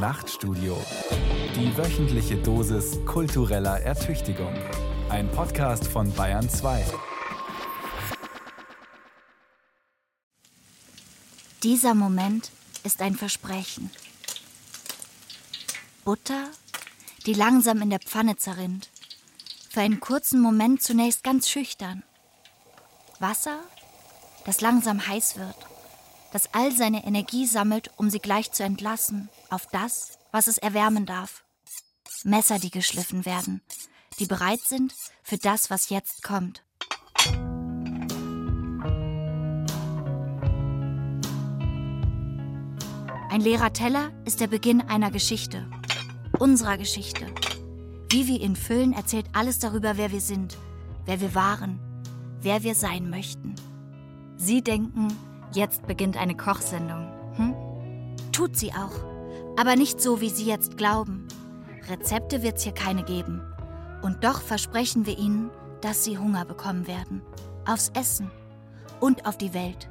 Nachtstudio. Die wöchentliche Dosis kultureller Ertüchtigung. Ein Podcast von Bayern 2. Dieser Moment ist ein Versprechen. Butter, die langsam in der Pfanne zerrinnt. Für einen kurzen Moment zunächst ganz schüchtern. Wasser, das langsam heiß wird das all seine Energie sammelt, um sie gleich zu entlassen, auf das, was es erwärmen darf. Messer, die geschliffen werden, die bereit sind für das, was jetzt kommt. Ein leerer Teller ist der Beginn einer Geschichte. Unserer Geschichte. Wie wir ihn füllen, erzählt alles darüber, wer wir sind, wer wir waren, wer wir sein möchten. Sie denken, Jetzt beginnt eine Kochsendung. Hm? Tut sie auch. Aber nicht so, wie Sie jetzt glauben. Rezepte wird's hier keine geben. Und doch versprechen wir Ihnen, dass Sie Hunger bekommen werden. Aufs Essen und auf die Welt.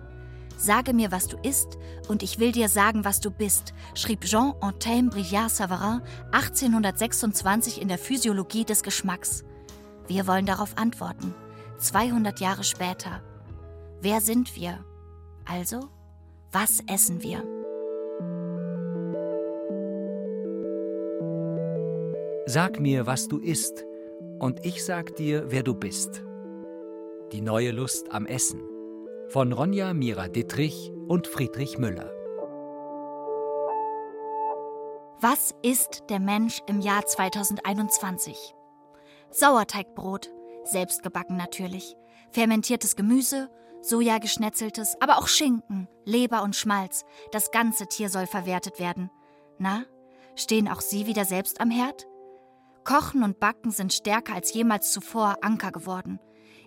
Sage mir, was du isst, und ich will dir sagen, was du bist, schrieb Jean Antelme Brillat Savarin 1826 in der Physiologie des Geschmacks. Wir wollen darauf antworten. 200 Jahre später. Wer sind wir? Also, was essen wir? Sag mir, was du isst, und ich sag dir, wer du bist. Die neue Lust am Essen von Ronja Mira Dittrich und Friedrich Müller. Was ist der Mensch im Jahr 2021? Sauerteigbrot, selbstgebacken natürlich, fermentiertes Gemüse, Sojageschnetzeltes, aber auch Schinken, Leber und Schmalz. Das ganze Tier soll verwertet werden. Na, stehen auch Sie wieder selbst am Herd? Kochen und Backen sind stärker als jemals zuvor Anker geworden.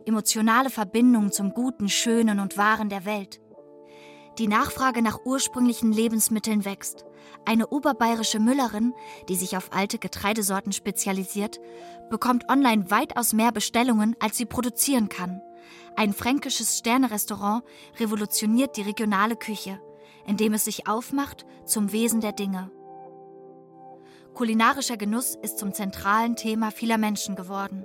Emotionale Verbindungen zum Guten, Schönen und Wahren der Welt. Die Nachfrage nach ursprünglichen Lebensmitteln wächst. Eine oberbayerische Müllerin, die sich auf alte Getreidesorten spezialisiert, bekommt online weitaus mehr Bestellungen, als sie produzieren kann. Ein fränkisches Sternerestaurant revolutioniert die regionale Küche, indem es sich aufmacht zum Wesen der Dinge. Kulinarischer Genuss ist zum zentralen Thema vieler Menschen geworden.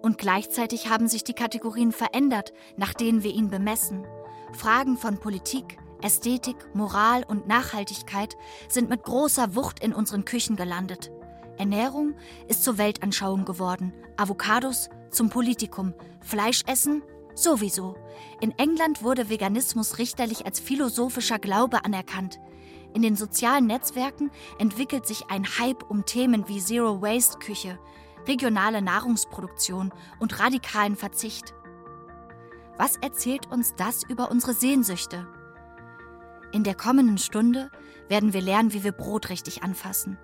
Und gleichzeitig haben sich die Kategorien verändert, nach denen wir ihn bemessen. Fragen von Politik, Ästhetik, Moral und Nachhaltigkeit sind mit großer Wucht in unseren Küchen gelandet. Ernährung ist zur Weltanschauung geworden, Avocados zum Politikum, Fleischessen Sowieso. In England wurde Veganismus richterlich als philosophischer Glaube anerkannt. In den sozialen Netzwerken entwickelt sich ein Hype um Themen wie Zero Waste Küche, regionale Nahrungsproduktion und radikalen Verzicht. Was erzählt uns das über unsere Sehnsüchte? In der kommenden Stunde werden wir lernen, wie wir Brot richtig anfassen,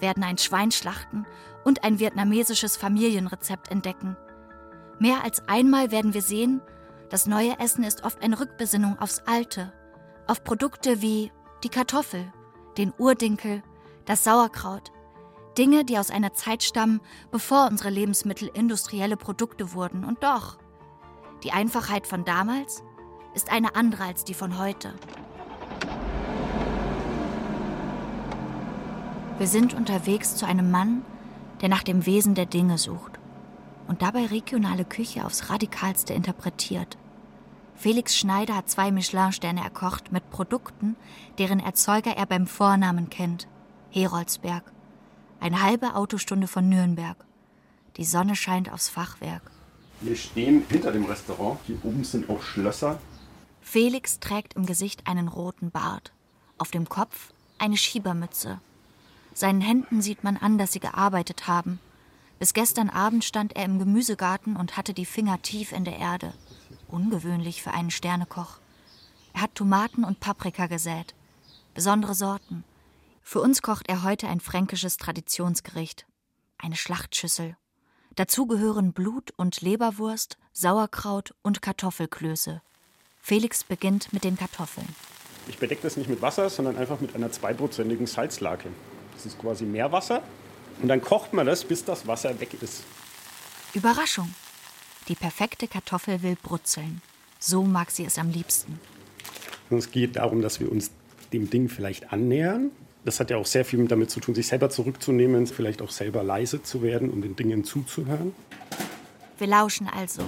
werden ein Schwein schlachten und ein vietnamesisches Familienrezept entdecken. Mehr als einmal werden wir sehen, das neue Essen ist oft eine Rückbesinnung aufs Alte, auf Produkte wie die Kartoffel, den Urdinkel, das Sauerkraut, Dinge, die aus einer Zeit stammen, bevor unsere Lebensmittel industrielle Produkte wurden. Und doch, die Einfachheit von damals ist eine andere als die von heute. Wir sind unterwegs zu einem Mann, der nach dem Wesen der Dinge sucht und dabei regionale Küche aufs radikalste interpretiert. Felix Schneider hat zwei Michelin-Sterne erkocht mit Produkten, deren Erzeuger er beim Vornamen kennt. Heroldsberg. Eine halbe Autostunde von Nürnberg. Die Sonne scheint aufs Fachwerk. Wir stehen hinter dem Restaurant. Hier oben sind auch Schlösser. Felix trägt im Gesicht einen roten Bart. Auf dem Kopf eine Schiebermütze. Seinen Händen sieht man an, dass sie gearbeitet haben. Bis gestern Abend stand er im Gemüsegarten und hatte die Finger tief in der Erde. Ungewöhnlich für einen Sternekoch. Er hat Tomaten und Paprika gesät. Besondere Sorten. Für uns kocht er heute ein fränkisches Traditionsgericht. Eine Schlachtschüssel. Dazu gehören Blut und Leberwurst, Sauerkraut und Kartoffelklöße. Felix beginnt mit den Kartoffeln. Ich bedecke das nicht mit Wasser, sondern einfach mit einer zweiprozentigen Salzlake. Das ist quasi Meerwasser und dann kocht man das, bis das Wasser weg ist. Überraschung. Die perfekte Kartoffel will brutzeln. So mag sie es am liebsten. Und es geht darum, dass wir uns dem Ding vielleicht annähern Das hat ja auch sehr viel damit zu tun, sich selber zurückzunehmen, vielleicht auch selber leise zu werden, um den Dingen zuzuhören. Wir lauschen also.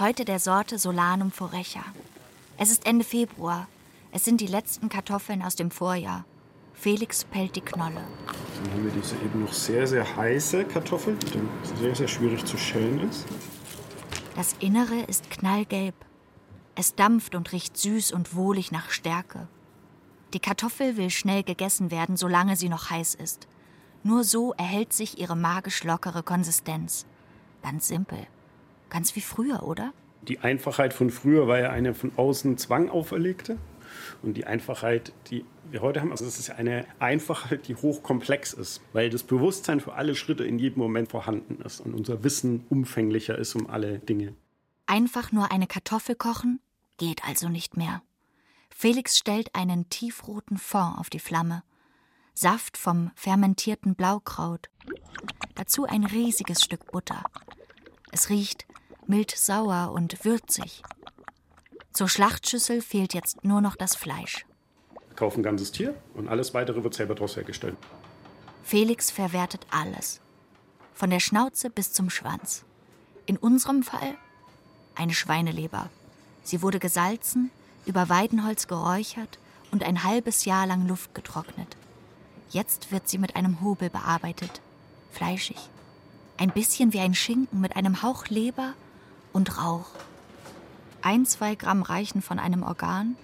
Heute der Sorte Solanum forecha. Es ist Ende Februar. Es sind die letzten Kartoffeln aus dem Vorjahr. Felix pellt die Knolle. Dann haben wir diese eben noch sehr, sehr heiße Kartoffel, die dann sehr, sehr schwierig zu schälen ist. Das Innere ist knallgelb. Es dampft und riecht süß und wohlig nach Stärke. Die Kartoffel will schnell gegessen werden, solange sie noch heiß ist. Nur so erhält sich ihre magisch lockere Konsistenz. Ganz simpel. Ganz wie früher, oder? Die Einfachheit von früher war ja eine von außen Zwang auferlegte. Und die Einfachheit, die wir heute haben, also das ist eine Einfachheit, die hochkomplex ist, weil das Bewusstsein für alle Schritte in jedem Moment vorhanden ist und unser Wissen umfänglicher ist um alle Dinge. Einfach nur eine Kartoffel kochen geht also nicht mehr. Felix stellt einen tiefroten Fond auf die Flamme. Saft vom fermentierten Blaukraut. Dazu ein riesiges Stück Butter. Es riecht mild sauer und würzig. Zur Schlachtschüssel fehlt jetzt nur noch das Fleisch. Wir kaufen ein ganzes Tier und alles weitere wird selber daraus hergestellt. Felix verwertet alles. Von der Schnauze bis zum Schwanz. In unserem Fall eine Schweineleber. Sie wurde gesalzen, über Weidenholz geräuchert und ein halbes Jahr lang Luft getrocknet. Jetzt wird sie mit einem Hobel bearbeitet. Fleischig. Ein bisschen wie ein Schinken mit einem Hauch Leber und Rauch. Ein, zwei Gramm reichen von einem Organ,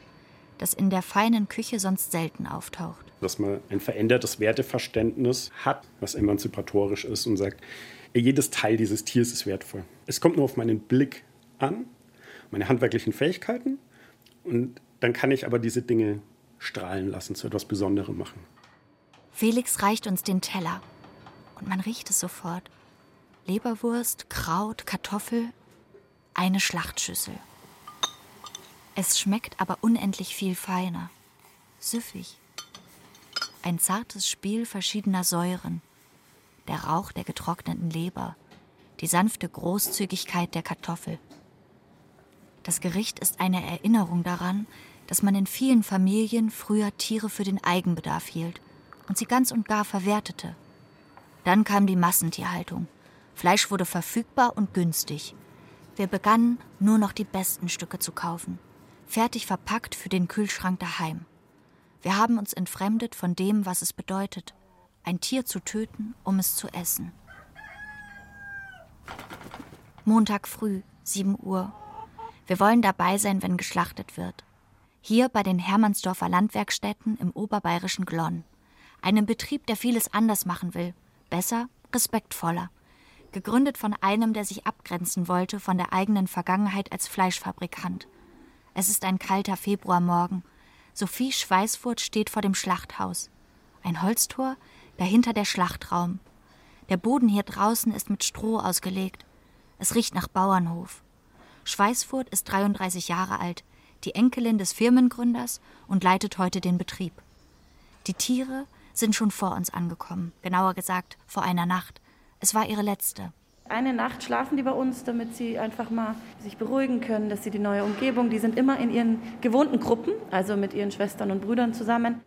das in der feinen Küche sonst selten auftaucht. Dass man ein verändertes Werteverständnis hat, was emanzipatorisch ist und sagt, jedes Teil dieses Tiers ist wertvoll. Es kommt nur auf meinen Blick an, meine handwerklichen Fähigkeiten und dann kann ich aber diese Dinge strahlen lassen, zu etwas Besonderem machen. Felix reicht uns den Teller und man riecht es sofort. Leberwurst, Kraut, Kartoffel, eine Schlachtschüssel. Es schmeckt aber unendlich viel feiner, süffig. Ein zartes Spiel verschiedener Säuren, der Rauch der getrockneten Leber, die sanfte Großzügigkeit der Kartoffel. Das Gericht ist eine Erinnerung daran, dass man in vielen Familien früher Tiere für den Eigenbedarf hielt und sie ganz und gar verwertete. Dann kam die Massentierhaltung. Fleisch wurde verfügbar und günstig. Wir begannen nur noch die besten Stücke zu kaufen, fertig verpackt für den Kühlschrank daheim. Wir haben uns entfremdet von dem, was es bedeutet, ein Tier zu töten, um es zu essen. Montag früh, 7 Uhr, wir wollen dabei sein, wenn geschlachtet wird. Hier bei den Hermannsdorfer Landwerkstätten im oberbayerischen Glonn. Einem Betrieb, der vieles anders machen will. Besser, respektvoller. Gegründet von einem, der sich abgrenzen wollte von der eigenen Vergangenheit als Fleischfabrikant. Es ist ein kalter Februarmorgen. Sophie Schweißfurt steht vor dem Schlachthaus. Ein Holztor, dahinter der Schlachtraum. Der Boden hier draußen ist mit Stroh ausgelegt. Es riecht nach Bauernhof. Schweißfurt ist 33 Jahre alt, die Enkelin des Firmengründers und leitet heute den Betrieb. Die Tiere sind schon vor uns angekommen, genauer gesagt vor einer Nacht. Es war ihre letzte. Eine Nacht schlafen die bei uns, damit sie einfach mal sich beruhigen können, dass sie die neue Umgebung, die sind immer in ihren gewohnten Gruppen, also mit ihren Schwestern und Brüdern zusammen.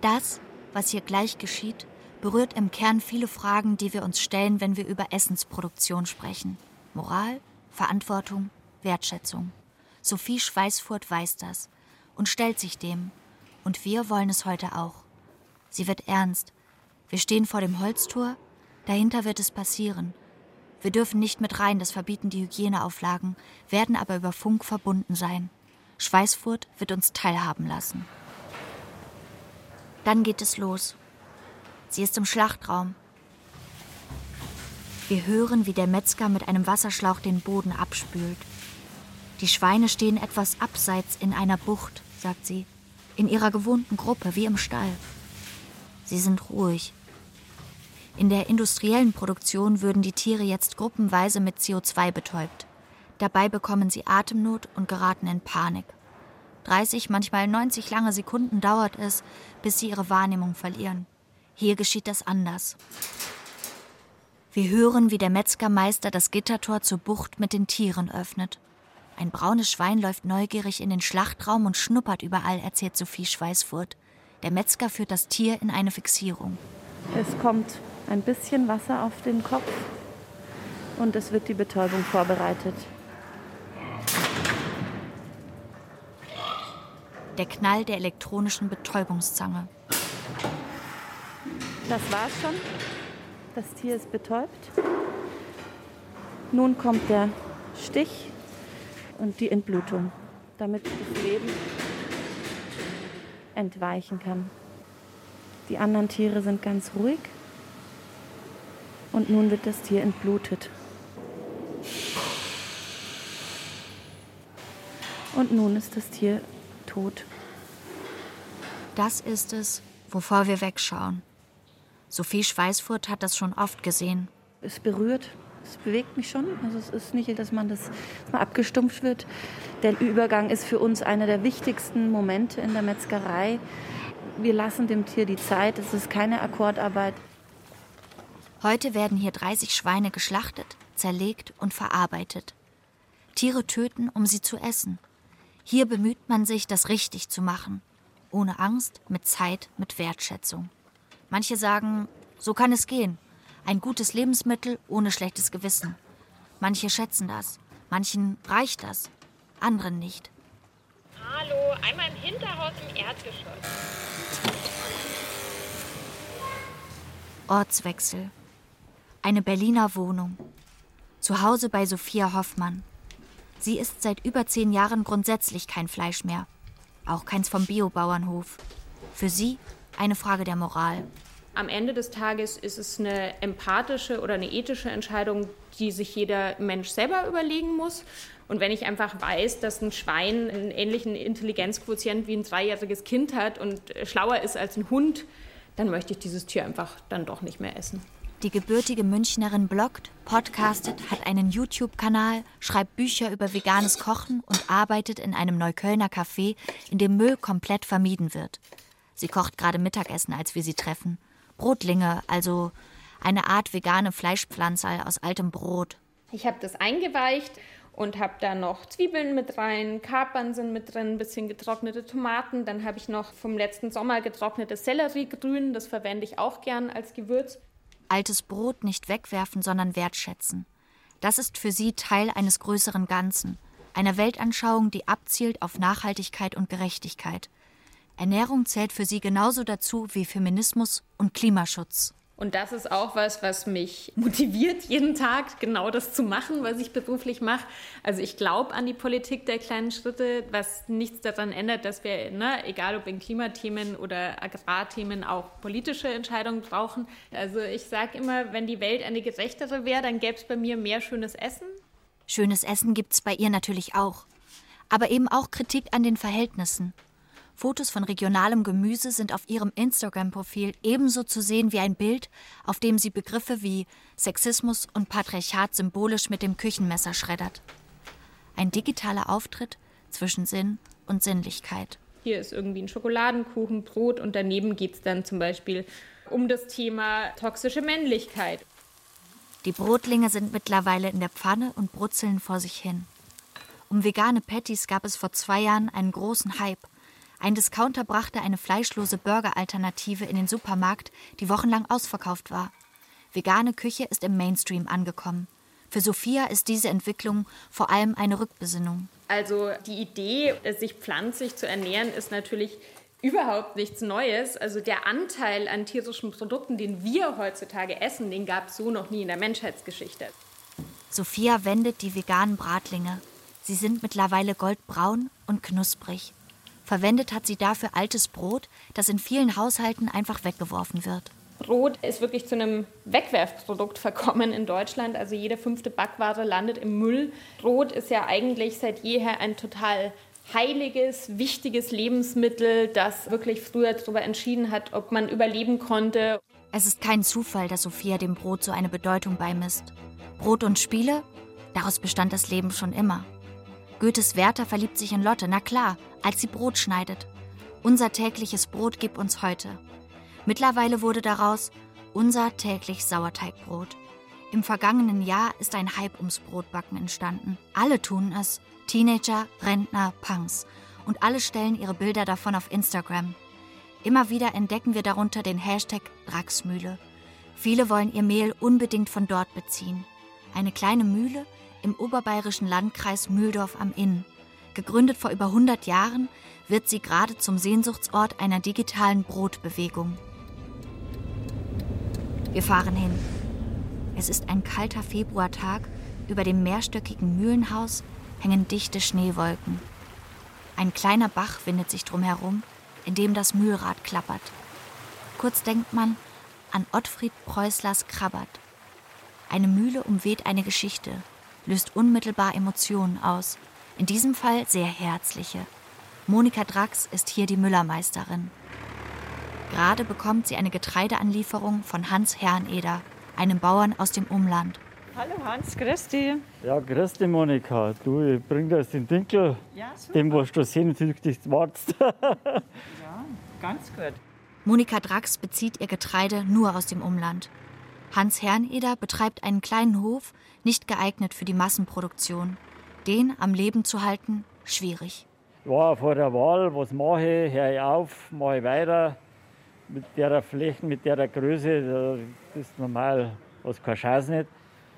Das, was hier gleich geschieht, berührt im Kern viele Fragen, die wir uns stellen, wenn wir über Essensproduktion sprechen. Moral, Verantwortung, Wertschätzung. Sophie Schweißfurt weiß das und stellt sich dem. Und wir wollen es heute auch. Sie wird ernst. Wir stehen vor dem Holztor. Dahinter wird es passieren. Wir dürfen nicht mit rein, das verbieten die Hygieneauflagen, werden aber über Funk verbunden sein. Schweißfurt wird uns teilhaben lassen. Dann geht es los. Sie ist im Schlachtraum. Wir hören, wie der Metzger mit einem Wasserschlauch den Boden abspült. Die Schweine stehen etwas abseits in einer Bucht, sagt sie, in ihrer gewohnten Gruppe, wie im Stall. Sie sind ruhig. In der industriellen Produktion würden die Tiere jetzt gruppenweise mit CO2 betäubt. Dabei bekommen sie Atemnot und geraten in Panik. 30, manchmal 90 lange Sekunden dauert es, bis sie ihre Wahrnehmung verlieren. Hier geschieht das anders. Wir hören, wie der Metzgermeister das Gittertor zur Bucht mit den Tieren öffnet. Ein braunes Schwein läuft neugierig in den Schlachtraum und schnuppert überall, erzählt Sophie Schweißfurt. Der Metzger führt das Tier in eine Fixierung. Es kommt ein bisschen Wasser auf den Kopf und es wird die Betäubung vorbereitet. Der Knall der elektronischen Betäubungszange. Das war's schon. Das Tier ist betäubt. Nun kommt der Stich und die Entblutung, damit das Leben entweichen kann. Die anderen Tiere sind ganz ruhig und nun wird das Tier entblutet. Und nun ist das Tier tot. Das ist es, wovor wir wegschauen. Sophie Schweißfurt hat das schon oft gesehen. Es berührt, es bewegt mich schon. Also es ist nicht, dass man, das, dass man abgestumpft wird. Der Übergang ist für uns einer der wichtigsten Momente in der Metzgerei. Wir lassen dem Tier die Zeit. Es ist keine Akkordarbeit. Heute werden hier 30 Schweine geschlachtet, zerlegt und verarbeitet. Tiere töten, um sie zu essen. Hier bemüht man sich, das richtig zu machen. Ohne Angst, mit Zeit, mit Wertschätzung. Manche sagen, so kann es gehen. Ein gutes Lebensmittel ohne schlechtes Gewissen. Manche schätzen das. Manchen reicht das. Anderen nicht. Hallo, einmal im Hinterhaus im Erdgeschoss. Ortswechsel. Eine Berliner Wohnung. Zu Hause bei Sophia Hoffmann. Sie isst seit über zehn Jahren grundsätzlich kein Fleisch mehr. Auch keins vom Biobauernhof. Für sie eine Frage der Moral. Am Ende des Tages ist es eine empathische oder eine ethische Entscheidung, die sich jeder Mensch selber überlegen muss. Und wenn ich einfach weiß, dass ein Schwein einen ähnlichen Intelligenzquotient wie ein dreijähriges Kind hat und schlauer ist als ein Hund, dann möchte ich dieses Tier einfach dann doch nicht mehr essen. Die gebürtige Münchnerin bloggt, podcastet, hat einen YouTube-Kanal, schreibt Bücher über veganes Kochen und arbeitet in einem Neuköllner Café, in dem Müll komplett vermieden wird. Sie kocht gerade Mittagessen, als wir sie treffen. Brotlinge, also eine Art vegane Fleischpflanze aus altem Brot. Ich habe das eingeweicht und habe da noch Zwiebeln mit rein, Kapern sind mit drin, ein bisschen getrocknete Tomaten. Dann habe ich noch vom letzten Sommer getrocknetes Selleriegrün, das verwende ich auch gern als Gewürz altes Brot nicht wegwerfen, sondern wertschätzen. Das ist für sie Teil eines größeren Ganzen, einer Weltanschauung, die abzielt auf Nachhaltigkeit und Gerechtigkeit. Ernährung zählt für sie genauso dazu wie Feminismus und Klimaschutz. Und das ist auch was, was mich motiviert, jeden Tag genau das zu machen, was ich beruflich mache. Also ich glaube an die Politik der kleinen Schritte, was nichts daran ändert, dass wir, ne, egal ob in Klimathemen oder Agrarthemen, auch politische Entscheidungen brauchen. Also ich sage immer, wenn die Welt eine gerechtere wäre, dann gäbe es bei mir mehr schönes Essen. Schönes Essen gibt es bei ihr natürlich auch. Aber eben auch Kritik an den Verhältnissen. Fotos von regionalem Gemüse sind auf ihrem Instagram-Profil ebenso zu sehen wie ein Bild, auf dem sie Begriffe wie Sexismus und Patriarchat symbolisch mit dem Küchenmesser schreddert. Ein digitaler Auftritt zwischen Sinn und Sinnlichkeit. Hier ist irgendwie ein Schokoladenkuchen, Brot und daneben geht es dann zum Beispiel um das Thema toxische Männlichkeit. Die Brotlinge sind mittlerweile in der Pfanne und brutzeln vor sich hin. Um vegane Patties gab es vor zwei Jahren einen großen Hype. Ein Discounter brachte eine fleischlose Burger-Alternative in den Supermarkt, die wochenlang ausverkauft war. Vegane Küche ist im Mainstream angekommen. Für Sophia ist diese Entwicklung vor allem eine Rückbesinnung. Also die Idee, sich pflanzlich zu ernähren, ist natürlich überhaupt nichts Neues. Also der Anteil an tierischen Produkten, den wir heutzutage essen, den gab es so noch nie in der Menschheitsgeschichte. Sophia wendet die veganen Bratlinge. Sie sind mittlerweile goldbraun und knusprig. Verwendet hat sie dafür altes Brot, das in vielen Haushalten einfach weggeworfen wird. Brot ist wirklich zu einem Wegwerfprodukt verkommen in Deutschland. Also jede fünfte Backware landet im Müll. Brot ist ja eigentlich seit jeher ein total heiliges, wichtiges Lebensmittel, das wirklich früher darüber entschieden hat, ob man überleben konnte. Es ist kein Zufall, dass Sophia dem Brot so eine Bedeutung beimisst. Brot und Spiele? Daraus bestand das Leben schon immer. Goethes Werther verliebt sich in Lotte, na klar, als sie Brot schneidet. Unser tägliches Brot gib uns heute. Mittlerweile wurde daraus unser täglich Sauerteigbrot. Im vergangenen Jahr ist ein Hype ums Brotbacken entstanden. Alle tun es. Teenager, Rentner, Punks. Und alle stellen ihre Bilder davon auf Instagram. Immer wieder entdecken wir darunter den Hashtag Draxmühle. Viele wollen ihr Mehl unbedingt von dort beziehen. Eine kleine Mühle im oberbayerischen Landkreis Mühldorf am Inn. Gegründet vor über 100 Jahren, wird sie gerade zum Sehnsuchtsort einer digitalen Brotbewegung. Wir fahren hin. Es ist ein kalter Februartag. Über dem mehrstöckigen Mühlenhaus hängen dichte Schneewolken. Ein kleiner Bach windet sich drumherum, in dem das Mühlrad klappert. Kurz denkt man an Ottfried Preußlers Krabbert. Eine Mühle umweht eine Geschichte, löst unmittelbar Emotionen aus, in diesem Fall sehr herzliche. Monika Drax ist hier die Müllermeisterin. Gerade bekommt sie eine Getreideanlieferung von Hans Herreneder, einem Bauern aus dem Umland. Hallo Hans, grüß dich. Ja, grüß dich Monika. Du, ich bring dir den Dinkel, Ja, super. dem was du sehnsüchtig wartest. Ja, ganz gut. Monika Drax bezieht ihr Getreide nur aus dem Umland. Hans Herreneder betreibt einen kleinen Hof, nicht geeignet für die Massenproduktion. Den am Leben zu halten, schwierig. ja, vor der Wahl, was mache ich? Höre ich auf, mache ich weiter. Mit der Flächen, mit der Größe, das ist normal, was kein Scheiß nicht.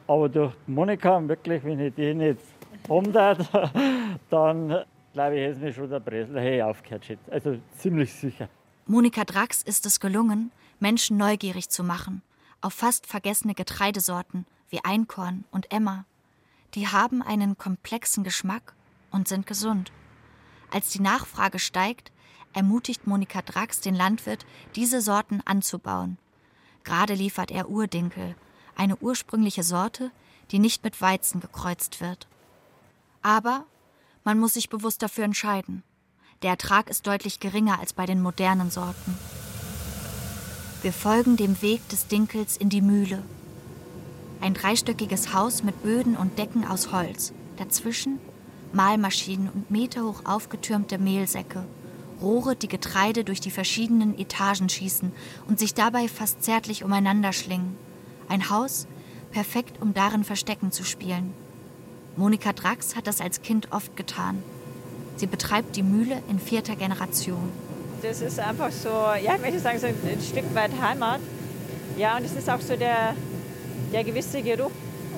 Aber durch Monika, wirklich, wenn ich die nicht umtat, dann glaube ich, hätte mir schon der Bresler hey, aufgehört. shit. Also ziemlich sicher. Monika Drax ist es gelungen, Menschen neugierig zu machen auf fast vergessene Getreidesorten wie Einkorn und Emmer. Die haben einen komplexen Geschmack und sind gesund. Als die Nachfrage steigt, ermutigt Monika Drax den Landwirt, diese Sorten anzubauen. Gerade liefert er Urdinkel, eine ursprüngliche Sorte, die nicht mit Weizen gekreuzt wird. Aber man muss sich bewusst dafür entscheiden. Der Ertrag ist deutlich geringer als bei den modernen Sorten. Wir folgen dem Weg des Dinkels in die Mühle. Ein dreistöckiges Haus mit Böden und Decken aus Holz. Dazwischen Mahlmaschinen und meterhoch aufgetürmte Mehlsäcke. Rohre, die Getreide durch die verschiedenen Etagen schießen und sich dabei fast zärtlich umeinander schlingen. Ein Haus, perfekt, um darin Verstecken zu spielen. Monika Drax hat das als Kind oft getan. Sie betreibt die Mühle in vierter Generation. Das ist einfach so, ja, ich möchte sagen, so ein Stück weit Heimat. Ja, und es ist auch so der, der gewisse Geruch.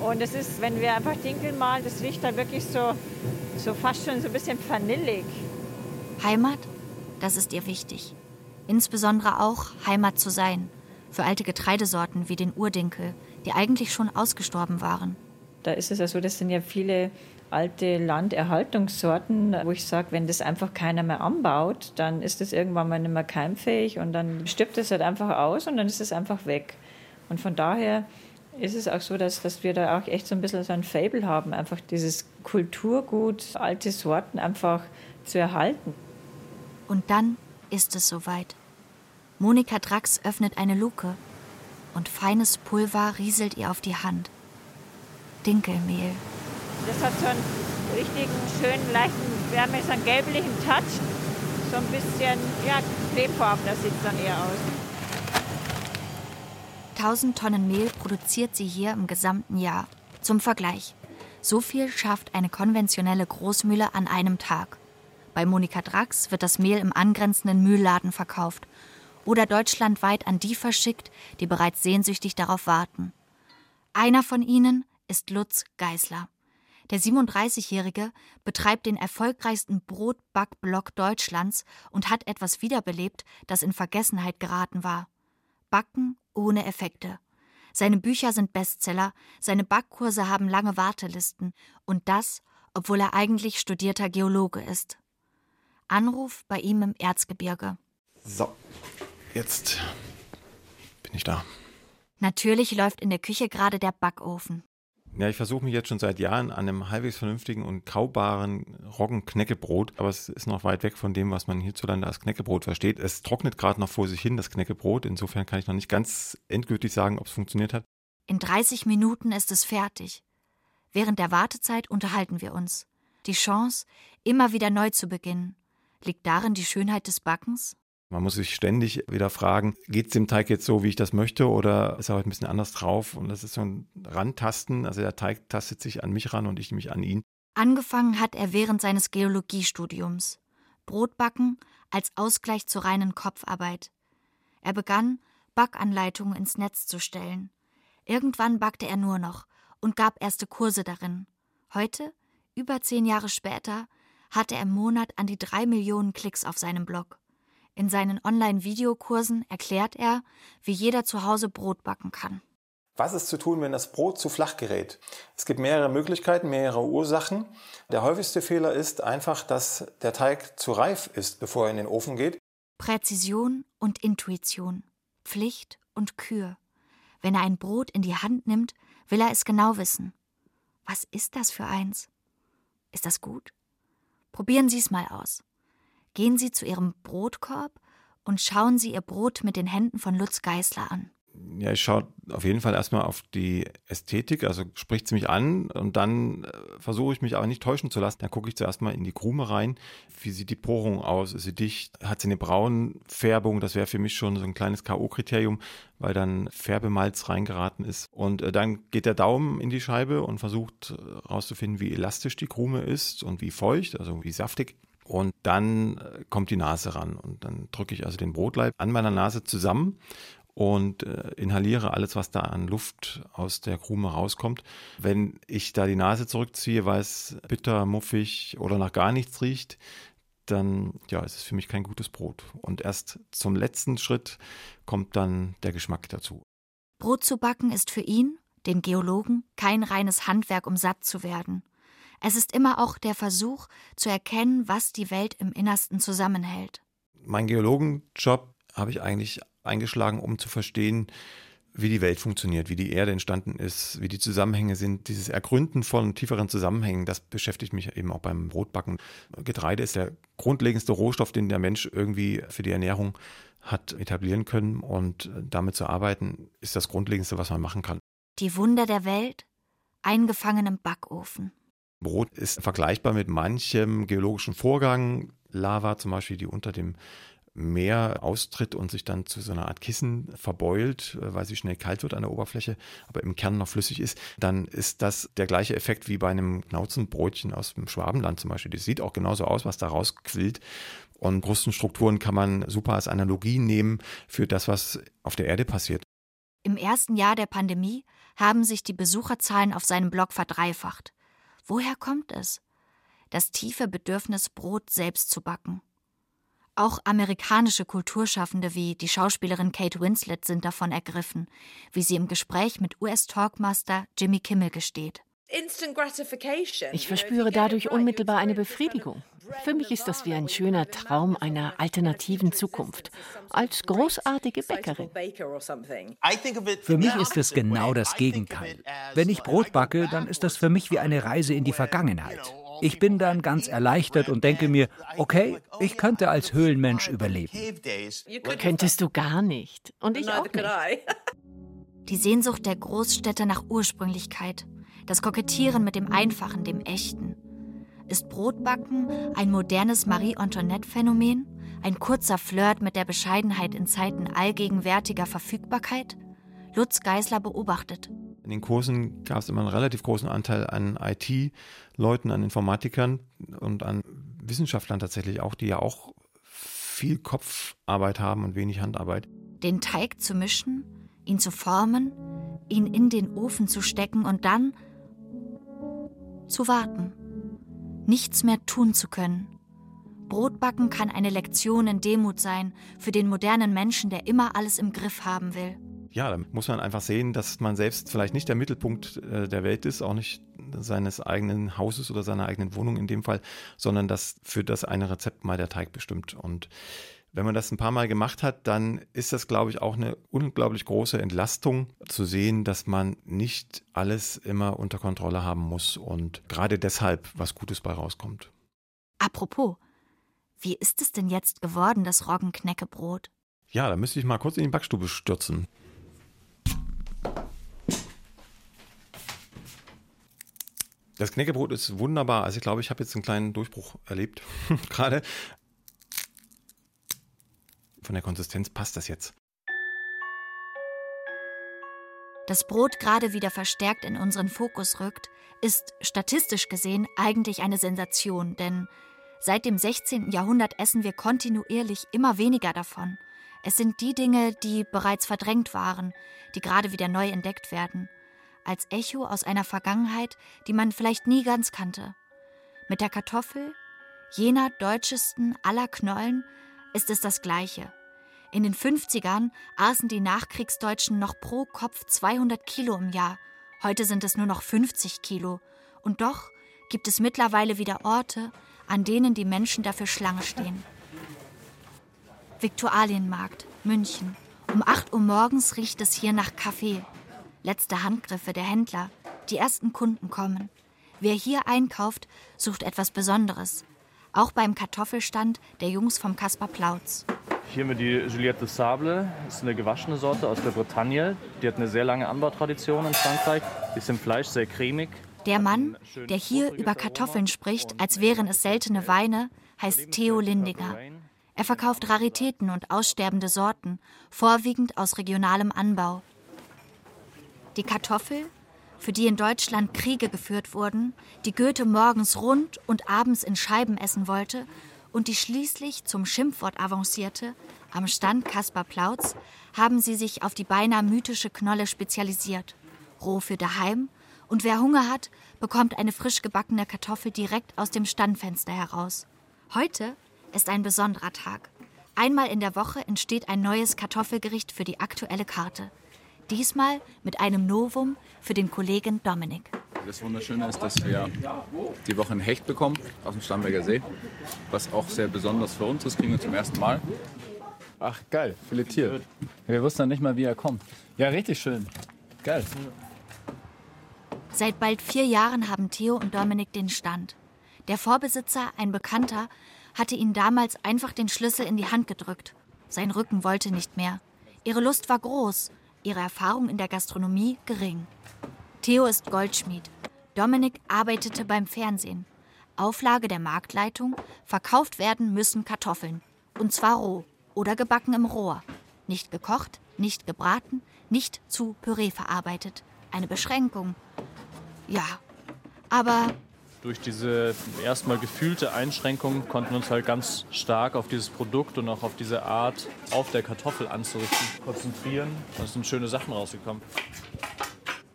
Und es ist, wenn wir einfach Dinkel malen, das riecht dann wirklich so, so fast schon so ein bisschen vanillig. Heimat, das ist ihr wichtig. Insbesondere auch Heimat zu sein. Für alte Getreidesorten wie den Urdinkel, die eigentlich schon ausgestorben waren. Da ist es ja so, das sind ja viele alte Landerhaltungssorten, wo ich sage, wenn das einfach keiner mehr anbaut, dann ist das irgendwann mal nicht mehr keimfähig und dann stirbt es halt einfach aus und dann ist es einfach weg. Und von daher ist es auch so, dass, dass wir da auch echt so ein bisschen so ein Fable haben, einfach dieses Kulturgut, alte Sorten einfach zu erhalten. Und dann ist es soweit. Monika Drax öffnet eine Luke und feines Pulver rieselt ihr auf die Hand. Dinkelmehl. Das hat so einen richtigen, schönen, leichten, wir haben einen gelblichen Touch. So ein bisschen, ja, klebefarbener sieht es dann eher aus. 1000 Tonnen Mehl produziert sie hier im gesamten Jahr. Zum Vergleich. So viel schafft eine konventionelle Großmühle an einem Tag. Bei Monika Drax wird das Mehl im angrenzenden Mühlladen verkauft oder deutschlandweit an die verschickt, die bereits sehnsüchtig darauf warten. Einer von ihnen ist Lutz Geisler. Der 37-Jährige betreibt den erfolgreichsten Brotbackblock Deutschlands und hat etwas wiederbelebt, das in Vergessenheit geraten war. Backen ohne Effekte. Seine Bücher sind Bestseller, seine Backkurse haben lange Wartelisten und das, obwohl er eigentlich studierter Geologe ist. Anruf bei ihm im Erzgebirge. So, jetzt bin ich da. Natürlich läuft in der Küche gerade der Backofen. Ja, ich versuche mich jetzt schon seit Jahren an einem halbwegs vernünftigen und kaubaren Roggen-Knäckebrot, aber es ist noch weit weg von dem, was man hierzulande als Knäckebrot versteht. Es trocknet gerade noch vor sich hin, das Knäckebrot. Insofern kann ich noch nicht ganz endgültig sagen, ob es funktioniert hat. In 30 Minuten ist es fertig. Während der Wartezeit unterhalten wir uns. Die Chance, immer wieder neu zu beginnen. Liegt darin die Schönheit des Backens? Man muss sich ständig wieder fragen, geht es dem Teig jetzt so, wie ich das möchte, oder ist er heute ein bisschen anders drauf? Und das ist so ein Rantasten. Also der Teig tastet sich an mich ran und ich mich an ihn. Angefangen hat er während seines Geologiestudiums. Brotbacken als Ausgleich zur reinen Kopfarbeit. Er begann, Backanleitungen ins Netz zu stellen. Irgendwann backte er nur noch und gab erste Kurse darin. Heute, über zehn Jahre später, hatte er im Monat an die drei Millionen Klicks auf seinem Blog. In seinen Online-Videokursen erklärt er, wie jeder zu Hause Brot backen kann. Was ist zu tun, wenn das Brot zu flach gerät? Es gibt mehrere Möglichkeiten, mehrere Ursachen. Der häufigste Fehler ist einfach, dass der Teig zu reif ist, bevor er in den Ofen geht. Präzision und Intuition, Pflicht und Kür. Wenn er ein Brot in die Hand nimmt, will er es genau wissen. Was ist das für eins? Ist das gut? Probieren Sie es mal aus. Gehen Sie zu Ihrem Brotkorb und schauen Sie Ihr Brot mit den Händen von Lutz Geißler an ja, ich schaue auf jeden Fall erstmal auf die Ästhetik, also spricht sie mich an und dann äh, versuche ich mich aber nicht täuschen zu lassen. Dann gucke ich zuerst mal in die Krume rein. Wie sieht die Porung aus? Ist sie dicht? Hat sie eine Braunfärbung? Das wäre für mich schon so ein kleines K.O.-Kriterium, weil dann Färbemalz reingeraten ist. Und äh, dann geht der Daumen in die Scheibe und versucht herauszufinden, äh, wie elastisch die Krume ist und wie feucht, also wie saftig. Und dann kommt die Nase ran und dann drücke ich also den Brotleib an meiner Nase zusammen und äh, inhaliere alles, was da an Luft aus der Krume rauskommt. Wenn ich da die Nase zurückziehe, weil es bitter, muffig oder nach gar nichts riecht, dann ja, ist es für mich kein gutes Brot. Und erst zum letzten Schritt kommt dann der Geschmack dazu. Brot zu backen ist für ihn, den Geologen, kein reines Handwerk, um satt zu werden. Es ist immer auch der Versuch, zu erkennen, was die Welt im Innersten zusammenhält. Mein Geologenjob habe ich eigentlich eingeschlagen, um zu verstehen, wie die Welt funktioniert, wie die Erde entstanden ist, wie die Zusammenhänge sind. Dieses Ergründen von tieferen Zusammenhängen, das beschäftigt mich eben auch beim Brotbacken. Getreide ist der grundlegendste Rohstoff, den der Mensch irgendwie für die Ernährung hat etablieren können. Und damit zu arbeiten, ist das Grundlegendste, was man machen kann. Die Wunder der Welt, eingefangen im Backofen. Brot ist vergleichbar mit manchem geologischen Vorgang. Lava zum Beispiel, die unter dem Meer austritt und sich dann zu so einer Art Kissen verbeult, äh, weil sie schnell kalt wird an der Oberfläche, aber im Kern noch flüssig ist, dann ist das der gleiche Effekt wie bei einem Knauzenbrötchen aus dem Schwabenland zum Beispiel. Das sieht auch genauso aus, was da rausquillt. Und Krustenstrukturen kann man super als Analogie nehmen für das, was auf der Erde passiert. Im ersten Jahr der Pandemie haben sich die Besucherzahlen auf seinem Blog verdreifacht. Woher kommt es? Das tiefe Bedürfnis, Brot selbst zu backen. Auch amerikanische Kulturschaffende wie die Schauspielerin Kate Winslet sind davon ergriffen, wie sie im Gespräch mit US-Talkmaster Jimmy Kimmel gesteht. Ich verspüre dadurch unmittelbar eine Befriedigung. Für mich ist das wie ein schöner Traum einer alternativen Zukunft. Als großartige Bäckerin. Für mich ist es genau das Gegenteil. Wenn ich Brot backe, dann ist das für mich wie eine Reise in die Vergangenheit. Ich bin dann ganz erleichtert und denke mir, okay, ich könnte als Höhlenmensch überleben. Könntest du gar nicht. Und ich auch nicht. Die Sehnsucht der Großstädter nach Ursprünglichkeit, das Kokettieren mit dem Einfachen, dem Echten. Ist Brotbacken ein modernes Marie-Antoinette-Phänomen? Ein kurzer Flirt mit der Bescheidenheit in Zeiten allgegenwärtiger Verfügbarkeit? Lutz Geisler beobachtet. In den Kursen gab es immer einen relativ großen Anteil an IT-Leuten, an Informatikern und an Wissenschaftlern tatsächlich auch, die ja auch viel Kopfarbeit haben und wenig Handarbeit. Den Teig zu mischen, ihn zu formen, ihn in den Ofen zu stecken und dann zu warten. Nichts mehr tun zu können. Brotbacken kann eine Lektion in Demut sein für den modernen Menschen, der immer alles im Griff haben will ja, da muss man einfach sehen, dass man selbst vielleicht nicht der Mittelpunkt äh, der Welt ist, auch nicht seines eigenen Hauses oder seiner eigenen Wohnung in dem Fall, sondern dass für das eine Rezept mal der Teig bestimmt. Und wenn man das ein paar Mal gemacht hat, dann ist das, glaube ich, auch eine unglaublich große Entlastung zu sehen, dass man nicht alles immer unter Kontrolle haben muss und gerade deshalb was Gutes bei rauskommt. Apropos, wie ist es denn jetzt geworden, das Roggenknäckebrot? Ja, da müsste ich mal kurz in die Backstube stürzen. Das Knäckebrot ist wunderbar. Also ich glaube, ich habe jetzt einen kleinen Durchbruch erlebt gerade. Von der Konsistenz passt das jetzt. Das Brot gerade wieder verstärkt in unseren Fokus rückt, ist statistisch gesehen eigentlich eine Sensation, denn Seit dem 16. Jahrhundert essen wir kontinuierlich immer weniger davon. Es sind die Dinge, die bereits verdrängt waren, die gerade wieder neu entdeckt werden, als Echo aus einer Vergangenheit, die man vielleicht nie ganz kannte. Mit der Kartoffel, jener deutschesten aller Knollen, ist es das Gleiche. In den 50ern aßen die Nachkriegsdeutschen noch pro Kopf 200 Kilo im Jahr. Heute sind es nur noch 50 Kilo. Und doch gibt es mittlerweile wieder Orte, an denen die Menschen dafür Schlange stehen. Viktualienmarkt, München. Um 8 Uhr morgens riecht es hier nach Kaffee. Letzte Handgriffe der Händler. Die ersten Kunden kommen. Wer hier einkauft, sucht etwas Besonderes. Auch beim Kartoffelstand der Jungs vom Kaspar Plautz. Hier haben wir die Juliette Sable. Das ist eine gewaschene Sorte aus der Bretagne. Die hat eine sehr lange Anbautradition in Frankreich. Die ist im Fleisch sehr cremig. Der Mann, der hier über Kartoffeln spricht, als wären es seltene Weine, heißt Theo Lindinger. Er verkauft Raritäten und aussterbende Sorten, vorwiegend aus regionalem Anbau. Die Kartoffel, für die in Deutschland Kriege geführt wurden, die Goethe morgens rund und abends in Scheiben essen wollte und die schließlich zum Schimpfwort avancierte, am Stand Kaspar Plautz haben sie sich auf die beinahe mythische Knolle spezialisiert. Roh für daheim und wer Hunger hat, bekommt eine frisch gebackene Kartoffel direkt aus dem Standfenster heraus. Heute ist ein besonderer Tag. Einmal in der Woche entsteht ein neues Kartoffelgericht für die aktuelle Karte. Diesmal mit einem Novum für den Kollegen Dominik. Das Wunderschöne ist, dass wir die Woche ein Hecht bekommen aus dem Starnberger See, was auch sehr besonders für uns ist, kriegen wir zum ersten Mal. Ach geil, filetiert. Wir wussten dann nicht mal, wie er kommt. Ja, richtig schön. Geil. Seit bald vier Jahren haben Theo und Dominik den Stand. Der Vorbesitzer, ein Bekannter, hatte ihnen damals einfach den Schlüssel in die Hand gedrückt. Sein Rücken wollte nicht mehr. Ihre Lust war groß, ihre Erfahrung in der Gastronomie gering. Theo ist Goldschmied. Dominik arbeitete beim Fernsehen. Auflage der Marktleitung: verkauft werden müssen Kartoffeln. Und zwar roh oder gebacken im Rohr. Nicht gekocht, nicht gebraten, nicht zu Püree verarbeitet. Eine Beschränkung. Ja, aber durch diese erstmal gefühlte Einschränkung konnten wir uns halt ganz stark auf dieses Produkt und auch auf diese Art auf der Kartoffel anzurichten, konzentrieren. Da sind schöne Sachen rausgekommen.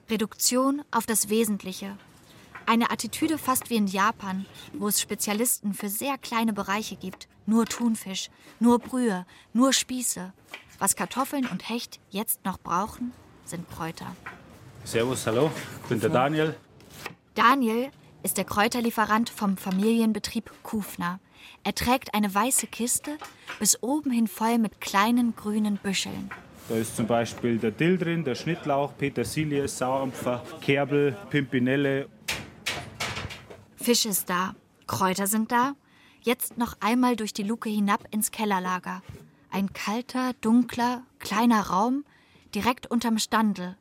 Reduktion auf das Wesentliche. Eine Attitüde fast wie in Japan, wo es Spezialisten für sehr kleine Bereiche gibt. Nur Thunfisch, nur Brühe, nur Spieße. Was Kartoffeln und Hecht jetzt noch brauchen, sind Kräuter. Servus, hallo, ich bin der Daniel. Daniel ist der Kräuterlieferant vom Familienbetrieb Kufner. Er trägt eine weiße Kiste, bis oben hin voll mit kleinen grünen Büscheln. Da ist zum Beispiel der Dill drin, der Schnittlauch, Petersilie, Sauerampfer, Kerbel, Pimpinelle. Fisch ist da, Kräuter sind da. Jetzt noch einmal durch die Luke hinab ins Kellerlager. Ein kalter, dunkler, kleiner Raum direkt unterm Standel.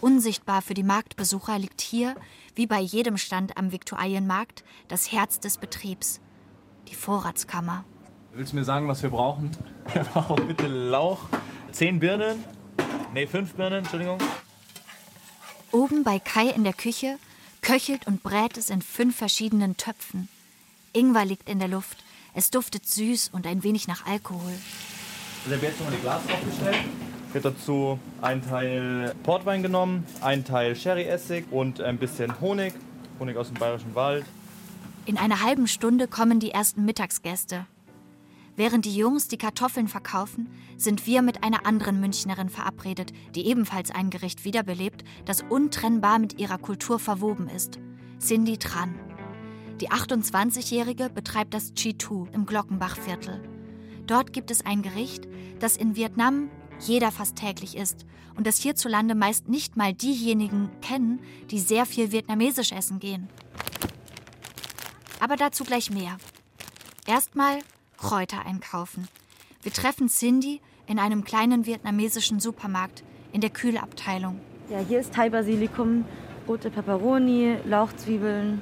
Unsichtbar für die Marktbesucher liegt hier, wie bei jedem Stand am Viktualienmarkt, das Herz des Betriebs, die Vorratskammer. Willst du mir sagen, was wir brauchen? Wir brauchen bitte Lauch, zehn Birnen, nee, fünf Birnen, Entschuldigung. Oben bei Kai in der Küche köchelt und brät es in fünf verschiedenen Töpfen. Ingwer liegt in der Luft. Es duftet süß und ein wenig nach Alkohol. Also ich habe jetzt nochmal die Glas aufgestellt wird dazu ein Teil Portwein genommen, ein Teil Sherry-Essig und ein bisschen Honig, Honig aus dem Bayerischen Wald. In einer halben Stunde kommen die ersten Mittagsgäste. Während die Jungs die Kartoffeln verkaufen, sind wir mit einer anderen Münchnerin verabredet, die ebenfalls ein Gericht wiederbelebt, das untrennbar mit ihrer Kultur verwoben ist. Cindy Tran. Die 28-Jährige betreibt das Chi-Tu im Glockenbachviertel. Dort gibt es ein Gericht, das in Vietnam jeder fast täglich isst und das hierzulande meist nicht mal diejenigen kennen, die sehr viel vietnamesisch essen gehen. Aber dazu gleich mehr. Erstmal Kräuter einkaufen. Wir treffen Cindy in einem kleinen vietnamesischen Supermarkt in der Kühlabteilung. Ja, hier ist Thai Basilikum, rote Peperoni, Lauchzwiebeln,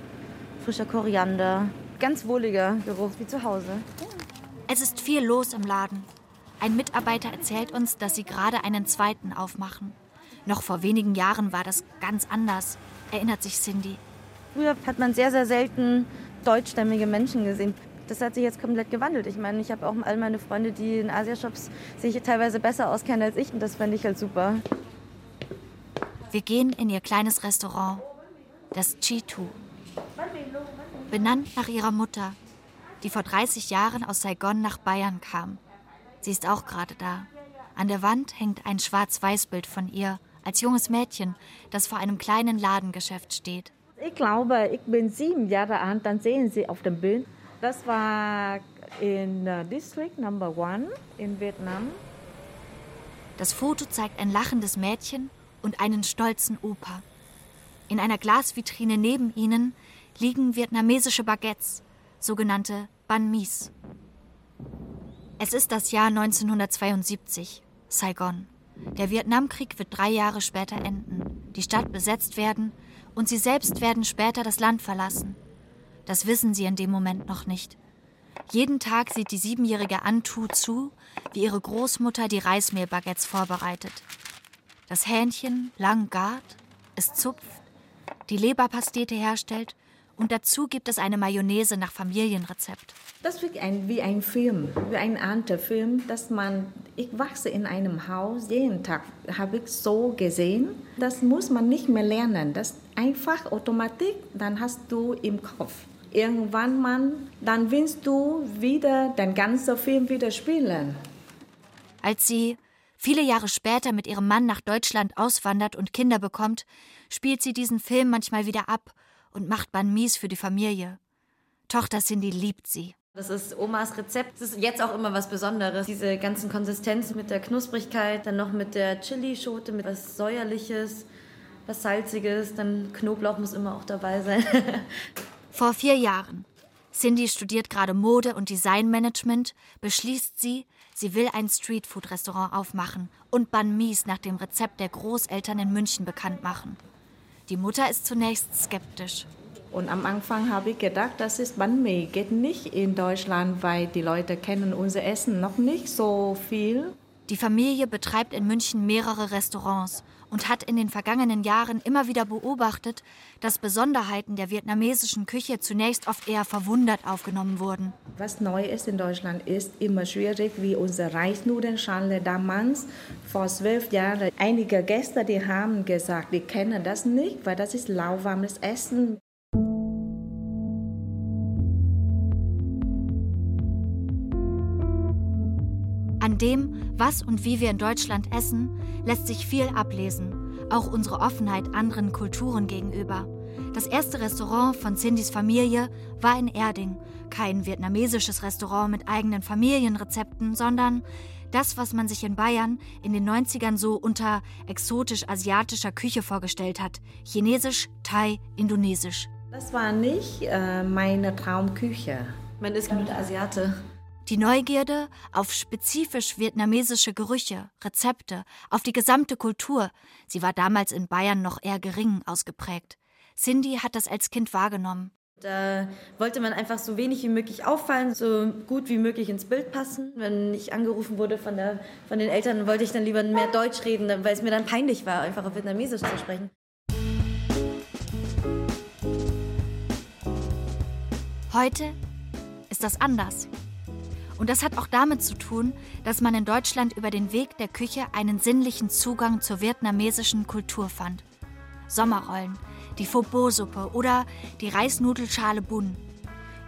frischer Koriander. Ganz wohliger Geruch wie zu Hause. Es ist viel los im Laden. Ein Mitarbeiter erzählt uns, dass sie gerade einen zweiten aufmachen. Noch vor wenigen Jahren war das ganz anders, erinnert sich Cindy. Früher hat man sehr, sehr selten deutschstämmige Menschen gesehen. Das hat sich jetzt komplett gewandelt. Ich meine, ich habe auch all meine Freunde, die in Asia-Shops sich teilweise besser auskennen als ich und das fände ich halt super. Wir gehen in ihr kleines Restaurant, das Chitu. Benannt nach ihrer Mutter, die vor 30 Jahren aus Saigon nach Bayern kam. Sie ist auch gerade da. An der Wand hängt ein Schwarz-Weiß-Bild von ihr als junges Mädchen, das vor einem kleinen Ladengeschäft steht. Ich glaube, ich bin sieben Jahre alt, dann sehen Sie auf dem Bild. Das war in uh, District Number One in Vietnam. Das Foto zeigt ein lachendes Mädchen und einen stolzen Opa. In einer Glasvitrine neben ihnen liegen vietnamesische Baguettes, sogenannte Ban Mis. Es ist das Jahr 1972, Saigon. Der Vietnamkrieg wird drei Jahre später enden, die Stadt besetzt werden und sie selbst werden später das Land verlassen. Das wissen sie in dem Moment noch nicht. Jeden Tag sieht die siebenjährige Antu zu, wie ihre Großmutter die Reismehlbaguettes vorbereitet. Das Hähnchen lang gart, es zupft, die Leberpastete herstellt und dazu gibt es eine Mayonnaise nach Familienrezept. Das wird ein, wie ein Film, wie ein anderer Film, dass man, ich wachse in einem Haus, jeden Tag habe ich so gesehen. Das muss man nicht mehr lernen, das einfach Automatik, dann hast du im Kopf. Irgendwann man, dann willst du wieder den ganzen Film wieder spielen. Als sie viele Jahre später mit ihrem Mann nach Deutschland auswandert und Kinder bekommt, spielt sie diesen Film manchmal wieder ab und macht Ban Mies für die Familie. Tochter Cindy liebt sie. Das ist Omas Rezept. Das ist jetzt auch immer was Besonderes. Diese ganzen Konsistenzen mit der Knusprigkeit, dann noch mit der Chili-Schote, mit was Säuerliches, was Salziges, dann Knoblauch muss immer auch dabei sein. Vor vier Jahren. Cindy studiert gerade Mode und Designmanagement, beschließt sie, sie will ein Streetfood-Restaurant aufmachen und Ban Mies nach dem Rezept der Großeltern in München bekannt machen. Die Mutter ist zunächst skeptisch. Und am Anfang habe ich gedacht, das ist Banh Mi, geht nicht in Deutschland, weil die Leute kennen unser Essen noch nicht so viel. Die Familie betreibt in München mehrere Restaurants und hat in den vergangenen Jahren immer wieder beobachtet, dass Besonderheiten der vietnamesischen Küche zunächst oft eher verwundert aufgenommen wurden. Was neu ist in Deutschland, ist immer schwierig, wie unsere Reisnudelschale damals vor zwölf Jahren. Einige Gäste, die haben gesagt, die kennen das nicht, weil das ist lauwarmes Essen. An dem, was und wie wir in Deutschland essen, lässt sich viel ablesen, auch unsere Offenheit anderen Kulturen gegenüber. Das erste Restaurant von Cindys Familie war in Erding, kein vietnamesisches Restaurant mit eigenen Familienrezepten, sondern das, was man sich in Bayern in den 90ern so unter exotisch-asiatischer Küche vorgestellt hat. Chinesisch, Thai, Indonesisch. Das war nicht äh, meine Traumküche. Man ist mit Asiate. Die Neugierde auf spezifisch vietnamesische Gerüche, Rezepte, auf die gesamte Kultur, sie war damals in Bayern noch eher gering ausgeprägt. Cindy hat das als Kind wahrgenommen. Da wollte man einfach so wenig wie möglich auffallen, so gut wie möglich ins Bild passen. Wenn ich angerufen wurde von, der, von den Eltern, wollte ich dann lieber mehr Deutsch reden, weil es mir dann peinlich war, einfach auf Vietnamesisch zu sprechen. Heute ist das anders. Und das hat auch damit zu tun, dass man in Deutschland über den Weg der Küche einen sinnlichen Zugang zur vietnamesischen Kultur fand. Sommerrollen, die Pho Bo-Suppe oder die Reisnudelschale Bun.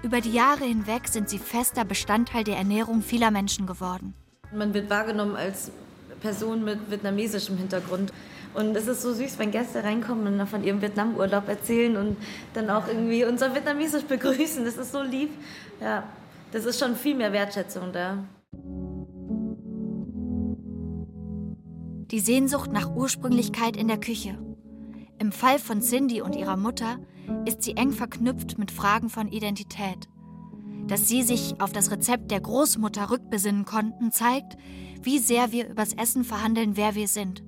Über die Jahre hinweg sind sie fester Bestandteil der Ernährung vieler Menschen geworden. Man wird wahrgenommen als Person mit vietnamesischem Hintergrund. Und es ist so süß, wenn Gäste reinkommen und von ihrem Vietnam-Urlaub erzählen und dann auch irgendwie unser Vietnamesisch begrüßen. Das ist so lieb. Ja, das ist schon viel mehr Wertschätzung da. Die Sehnsucht nach Ursprünglichkeit in der Küche. Im Fall von Cindy und ihrer Mutter ist sie eng verknüpft mit Fragen von Identität. Dass sie sich auf das Rezept der Großmutter rückbesinnen konnten, zeigt, wie sehr wir übers Essen verhandeln, wer wir sind.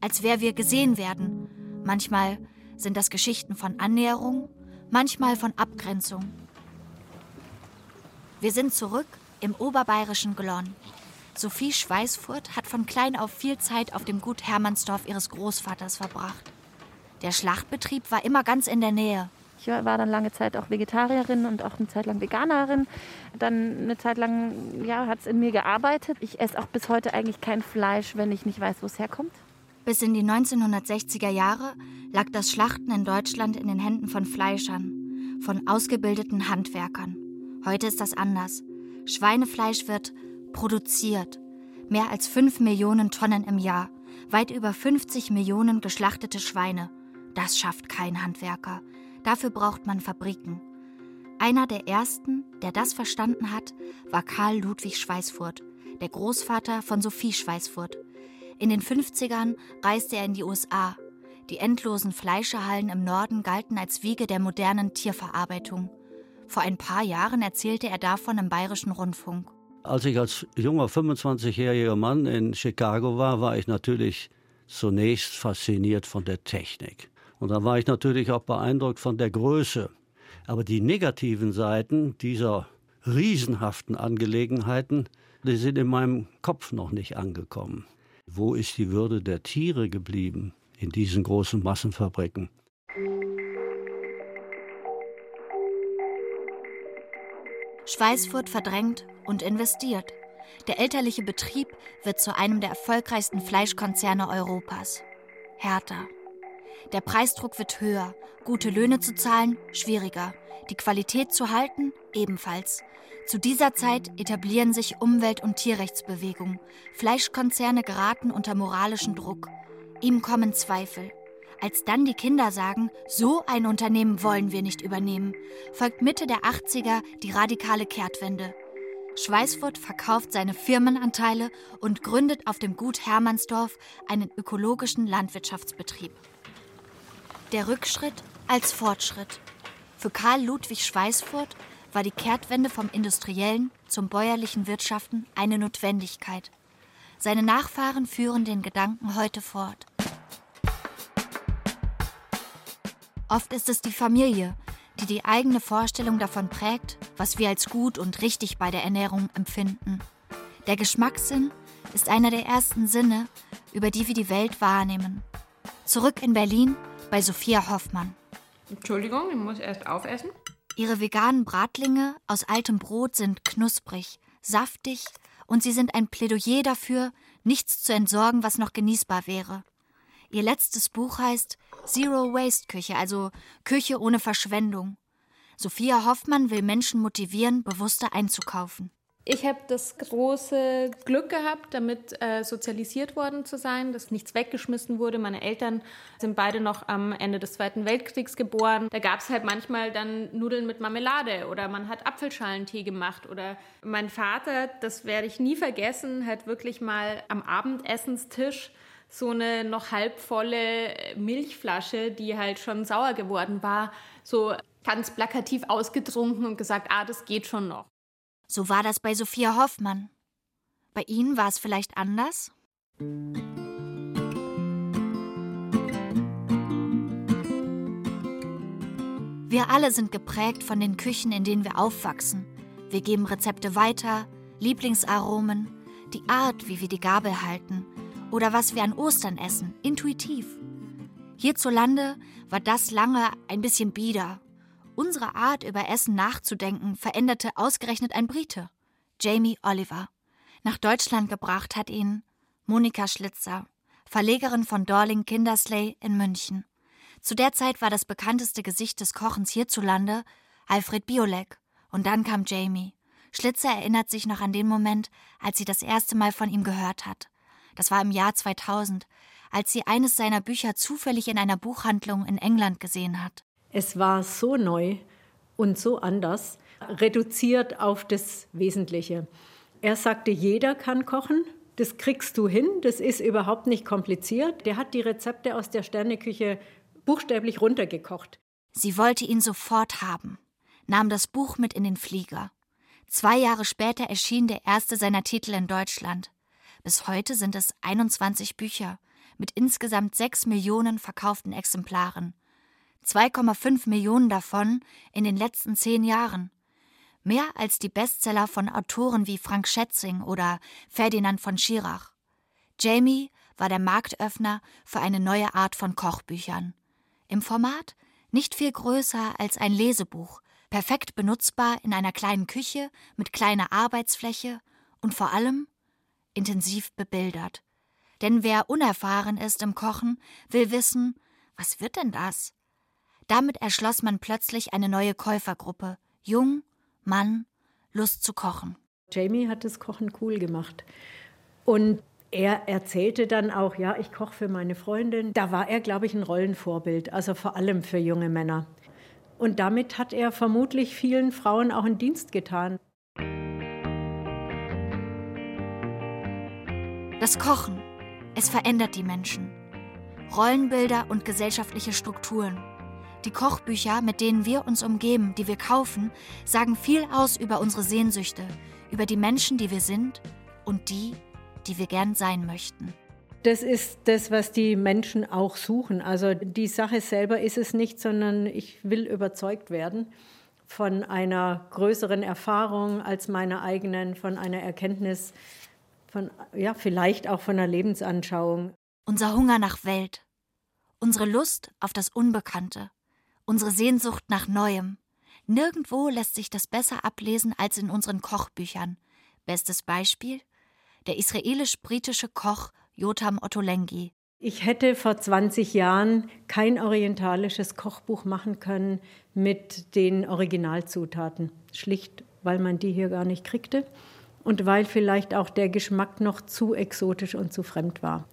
Als wer wir gesehen werden. Manchmal sind das Geschichten von Annäherung, manchmal von Abgrenzung. Wir sind zurück im oberbayerischen Glonn. Sophie Schweißfurt hat von klein auf viel Zeit auf dem Gut Hermannsdorf ihres Großvaters verbracht. Der Schlachtbetrieb war immer ganz in der Nähe. Ich war dann lange Zeit auch Vegetarierin und auch eine Zeit lang Veganerin. Dann eine Zeit lang ja, hat es in mir gearbeitet. Ich esse auch bis heute eigentlich kein Fleisch, wenn ich nicht weiß, wo es herkommt. Bis in die 1960er Jahre lag das Schlachten in Deutschland in den Händen von Fleischern, von ausgebildeten Handwerkern. Heute ist das anders. Schweinefleisch wird produziert. Mehr als 5 Millionen Tonnen im Jahr. Weit über 50 Millionen geschlachtete Schweine. Das schafft kein Handwerker. Dafür braucht man Fabriken. Einer der ersten, der das verstanden hat, war Karl Ludwig Schweißfurt, der Großvater von Sophie Schweißfurt. In den 50ern reiste er in die USA. Die endlosen Fleischehallen im Norden galten als Wiege der modernen Tierverarbeitung. Vor ein paar Jahren erzählte er davon im Bayerischen Rundfunk. Als ich als junger 25-jähriger Mann in Chicago war, war ich natürlich zunächst fasziniert von der Technik. Und dann war ich natürlich auch beeindruckt von der Größe. Aber die negativen Seiten dieser riesenhaften Angelegenheiten, die sind in meinem Kopf noch nicht angekommen. Wo ist die Würde der Tiere geblieben in diesen großen Massenfabriken? Schweißfurt verdrängt und investiert. Der elterliche Betrieb wird zu einem der erfolgreichsten Fleischkonzerne Europas. Härter. Der Preisdruck wird höher, gute Löhne zu zahlen schwieriger, die Qualität zu halten ebenfalls. Zu dieser Zeit etablieren sich Umwelt- und Tierrechtsbewegungen. Fleischkonzerne geraten unter moralischen Druck. Ihm kommen Zweifel. Als dann die Kinder sagen, so ein Unternehmen wollen wir nicht übernehmen, folgt Mitte der 80er die radikale Kehrtwende. Schweißfurt verkauft seine Firmenanteile und gründet auf dem Gut Hermannsdorf einen ökologischen Landwirtschaftsbetrieb. Der Rückschritt als Fortschritt. Für Karl Ludwig Schweißfurt war die Kehrtwende vom industriellen zum bäuerlichen Wirtschaften eine Notwendigkeit. Seine Nachfahren führen den Gedanken heute fort. Oft ist es die Familie, die die eigene Vorstellung davon prägt, was wir als gut und richtig bei der Ernährung empfinden. Der Geschmackssinn ist einer der ersten Sinne, über die wir die Welt wahrnehmen. Zurück in Berlin bei Sophia Hoffmann. Entschuldigung, ich muss erst aufessen. Ihre veganen Bratlinge aus altem Brot sind knusprig, saftig und sie sind ein Plädoyer dafür, nichts zu entsorgen, was noch genießbar wäre. Ihr letztes Buch heißt Zero Waste Küche, also Küche ohne Verschwendung. Sophia Hoffmann will Menschen motivieren, bewusster einzukaufen. Ich habe das große Glück gehabt, damit äh, sozialisiert worden zu sein, dass nichts weggeschmissen wurde. Meine Eltern sind beide noch am Ende des Zweiten Weltkriegs geboren. Da gab es halt manchmal dann Nudeln mit Marmelade oder man hat Apfelschalentee gemacht. Oder mein Vater, das werde ich nie vergessen, hat wirklich mal am Abendessenstisch so eine noch halbvolle Milchflasche, die halt schon sauer geworden war, so ganz plakativ ausgetrunken und gesagt, ah, das geht schon noch. So war das bei Sophia Hoffmann. Bei Ihnen war es vielleicht anders? Wir alle sind geprägt von den Küchen, in denen wir aufwachsen. Wir geben Rezepte weiter, Lieblingsaromen, die Art, wie wir die Gabel halten oder was wir an Ostern essen, intuitiv. Hierzulande war das lange ein bisschen bieder Unsere Art, über Essen nachzudenken, veränderte ausgerechnet ein Brite, Jamie Oliver. Nach Deutschland gebracht hat ihn Monika Schlitzer, Verlegerin von Dorling Kindersley in München. Zu der Zeit war das bekannteste Gesicht des Kochens hierzulande Alfred Biolek. Und dann kam Jamie. Schlitzer erinnert sich noch an den Moment, als sie das erste Mal von ihm gehört hat. Das war im Jahr 2000, als sie eines seiner Bücher zufällig in einer Buchhandlung in England gesehen hat. Es war so neu und so anders, reduziert auf das Wesentliche. Er sagte, jeder kann kochen, das kriegst du hin, das ist überhaupt nicht kompliziert. Der hat die Rezepte aus der Sterneküche buchstäblich runtergekocht. Sie wollte ihn sofort haben, nahm das Buch mit in den Flieger. Zwei Jahre später erschien der erste seiner Titel in Deutschland. Bis heute sind es 21 Bücher mit insgesamt sechs Millionen verkauften Exemplaren. 2,5 Millionen davon in den letzten zehn Jahren. Mehr als die Bestseller von Autoren wie Frank Schätzing oder Ferdinand von Schirach. Jamie war der Marktöffner für eine neue Art von Kochbüchern. Im Format Nicht viel größer als ein Lesebuch, perfekt benutzbar in einer kleinen Küche mit kleiner Arbeitsfläche und vor allem intensiv bebildert. Denn wer unerfahren ist im Kochen, will wissen, was wird denn das? Damit erschloss man plötzlich eine neue Käufergruppe. Jung, Mann, Lust zu kochen. Jamie hat das Kochen cool gemacht. Und er erzählte dann auch, ja, ich koche für meine Freundin. Da war er, glaube ich, ein Rollenvorbild, also vor allem für junge Männer. Und damit hat er vermutlich vielen Frauen auch einen Dienst getan. Das Kochen, es verändert die Menschen. Rollenbilder und gesellschaftliche Strukturen. Die Kochbücher, mit denen wir uns umgeben, die wir kaufen, sagen viel aus über unsere Sehnsüchte, über die Menschen, die wir sind und die, die wir gern sein möchten. Das ist das, was die Menschen auch suchen. Also die Sache selber ist es nicht, sondern ich will überzeugt werden von einer größeren Erfahrung als meiner eigenen, von einer Erkenntnis, von ja, vielleicht auch von einer Lebensanschauung. Unser Hunger nach Welt, unsere Lust auf das Unbekannte, unsere Sehnsucht nach Neuem. Nirgendwo lässt sich das besser ablesen als in unseren Kochbüchern. Bestes Beispiel? Der israelisch-britische Koch Jotam Ottolenghi. Ich hätte vor 20 Jahren kein orientalisches Kochbuch machen können mit den Originalzutaten. Schlicht, weil man die hier gar nicht kriegte und weil vielleicht auch der Geschmack noch zu exotisch und zu fremd war.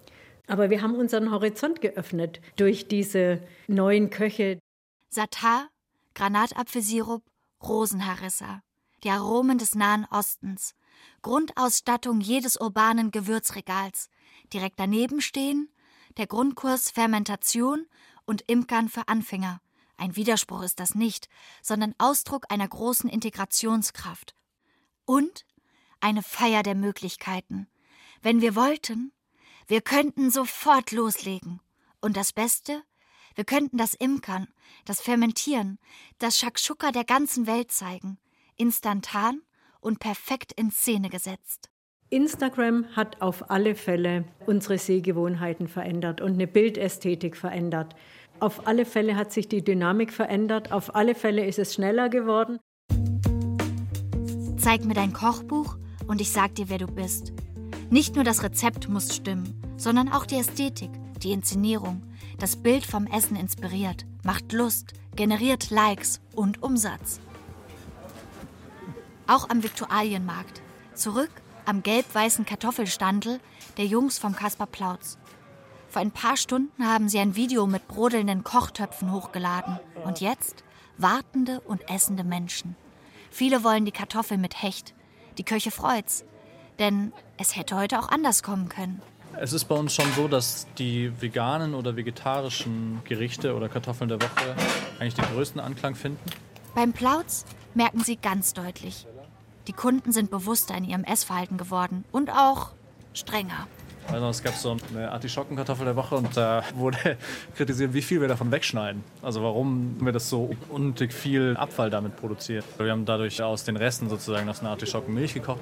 Aber wir haben unseren Horizont geöffnet durch diese neuen Köche. Satar, Granatapfelsirup, Rosenharissa, die Aromen des Nahen Ostens, Grundausstattung jedes urbanen Gewürzregals. Direkt daneben stehen der Grundkurs Fermentation und Imkern für Anfänger. Ein Widerspruch ist das nicht, sondern Ausdruck einer großen Integrationskraft. Und eine Feier der Möglichkeiten. Wenn wir wollten, wir könnten sofort loslegen. Und das Beste, wir könnten das Imkern, das Fermentieren, das Shakshuka der ganzen Welt zeigen, instantan und perfekt in Szene gesetzt. Instagram hat auf alle Fälle unsere Sehgewohnheiten verändert und eine Bildästhetik verändert. Auf alle Fälle hat sich die Dynamik verändert, auf alle Fälle ist es schneller geworden. Zeig mir dein Kochbuch und ich sag dir, wer du bist. Nicht nur das Rezept muss stimmen, sondern auch die Ästhetik, die Inszenierung, das Bild vom Essen inspiriert, macht Lust, generiert Likes und Umsatz. Auch am Viktualienmarkt. Zurück am gelb-weißen Kartoffelstandel der Jungs vom Kaspar Plautz. Vor ein paar Stunden haben sie ein Video mit brodelnden Kochtöpfen hochgeladen. Und jetzt wartende und essende Menschen. Viele wollen die Kartoffel mit Hecht. Die Köche freut's. Denn es hätte heute auch anders kommen können. Es ist bei uns schon so, dass die veganen oder vegetarischen Gerichte oder Kartoffeln der Woche eigentlich den größten Anklang finden. Beim Plautz merken sie ganz deutlich, die Kunden sind bewusster in ihrem Essverhalten geworden und auch strenger. Also es gab so eine Artischockenkartoffel der Woche und da wurde kritisiert, wie viel wir davon wegschneiden. Also warum wir das so unnötig viel Abfall damit produzieren. Wir haben dadurch aus den Resten sozusagen aus einer Artischockenmilch gekocht.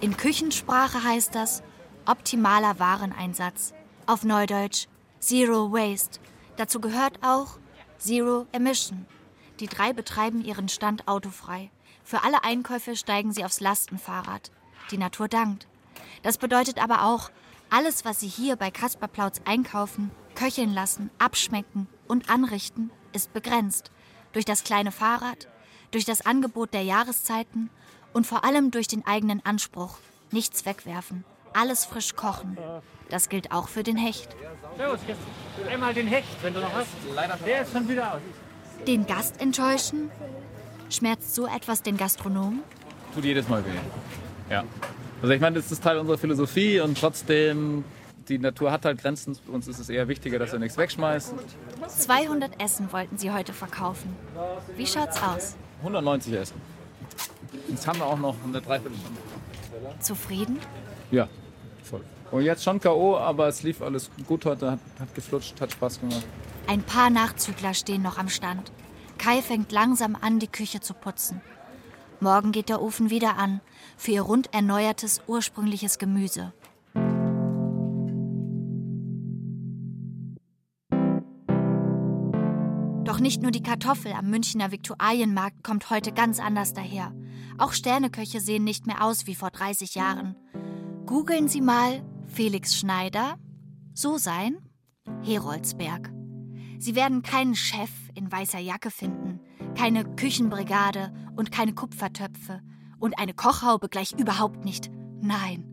In Küchensprache heißt das optimaler Wareneinsatz. Auf Neudeutsch Zero Waste. Dazu gehört auch Zero Emission. Die drei betreiben ihren Stand autofrei. Für alle Einkäufe steigen sie aufs Lastenfahrrad. Die Natur dankt. Das bedeutet aber auch, alles, was sie hier bei Kaspar Plautz einkaufen, köcheln lassen, abschmecken und anrichten, ist begrenzt. Durch das kleine Fahrrad, durch das Angebot der Jahreszeiten und vor allem durch den eigenen Anspruch. Nichts wegwerfen, alles frisch kochen. Das gilt auch für den Hecht. Servus, einmal den Hecht, wenn du noch hast. Der ist schon wieder aus. Den Gast enttäuschen? Schmerzt so etwas den Gastronomen? Tut jedes Mal weh. Ja. Also ich meine, das ist Teil unserer Philosophie und trotzdem, die Natur hat halt Grenzen. Uns ist es eher wichtiger, dass wir nichts wegschmeißen. 200 Essen wollten sie heute verkaufen. Wie schaut's aus? 190 Essen. Jetzt haben wir auch noch eine Dreiviertelstunde. Zufrieden? Ja, voll. Und jetzt schon K.O., aber es lief alles gut heute, hat, hat geflutscht, hat Spaß gemacht. Ein paar Nachzügler stehen noch am Stand. Kai fängt langsam an, die Küche zu putzen. Morgen geht der Ofen wieder an, für ihr rund erneuertes ursprüngliches Gemüse. Doch nicht nur die Kartoffel am Münchner Viktualienmarkt kommt heute ganz anders daher. Auch Sterneköche sehen nicht mehr aus wie vor 30 Jahren. Googeln Sie mal Felix Schneider, so sein, Heroldsberg. Sie werden keinen Chef in weißer Jacke finden, keine Küchenbrigade und keine Kupfertöpfe und eine Kochhaube gleich überhaupt nicht. Nein.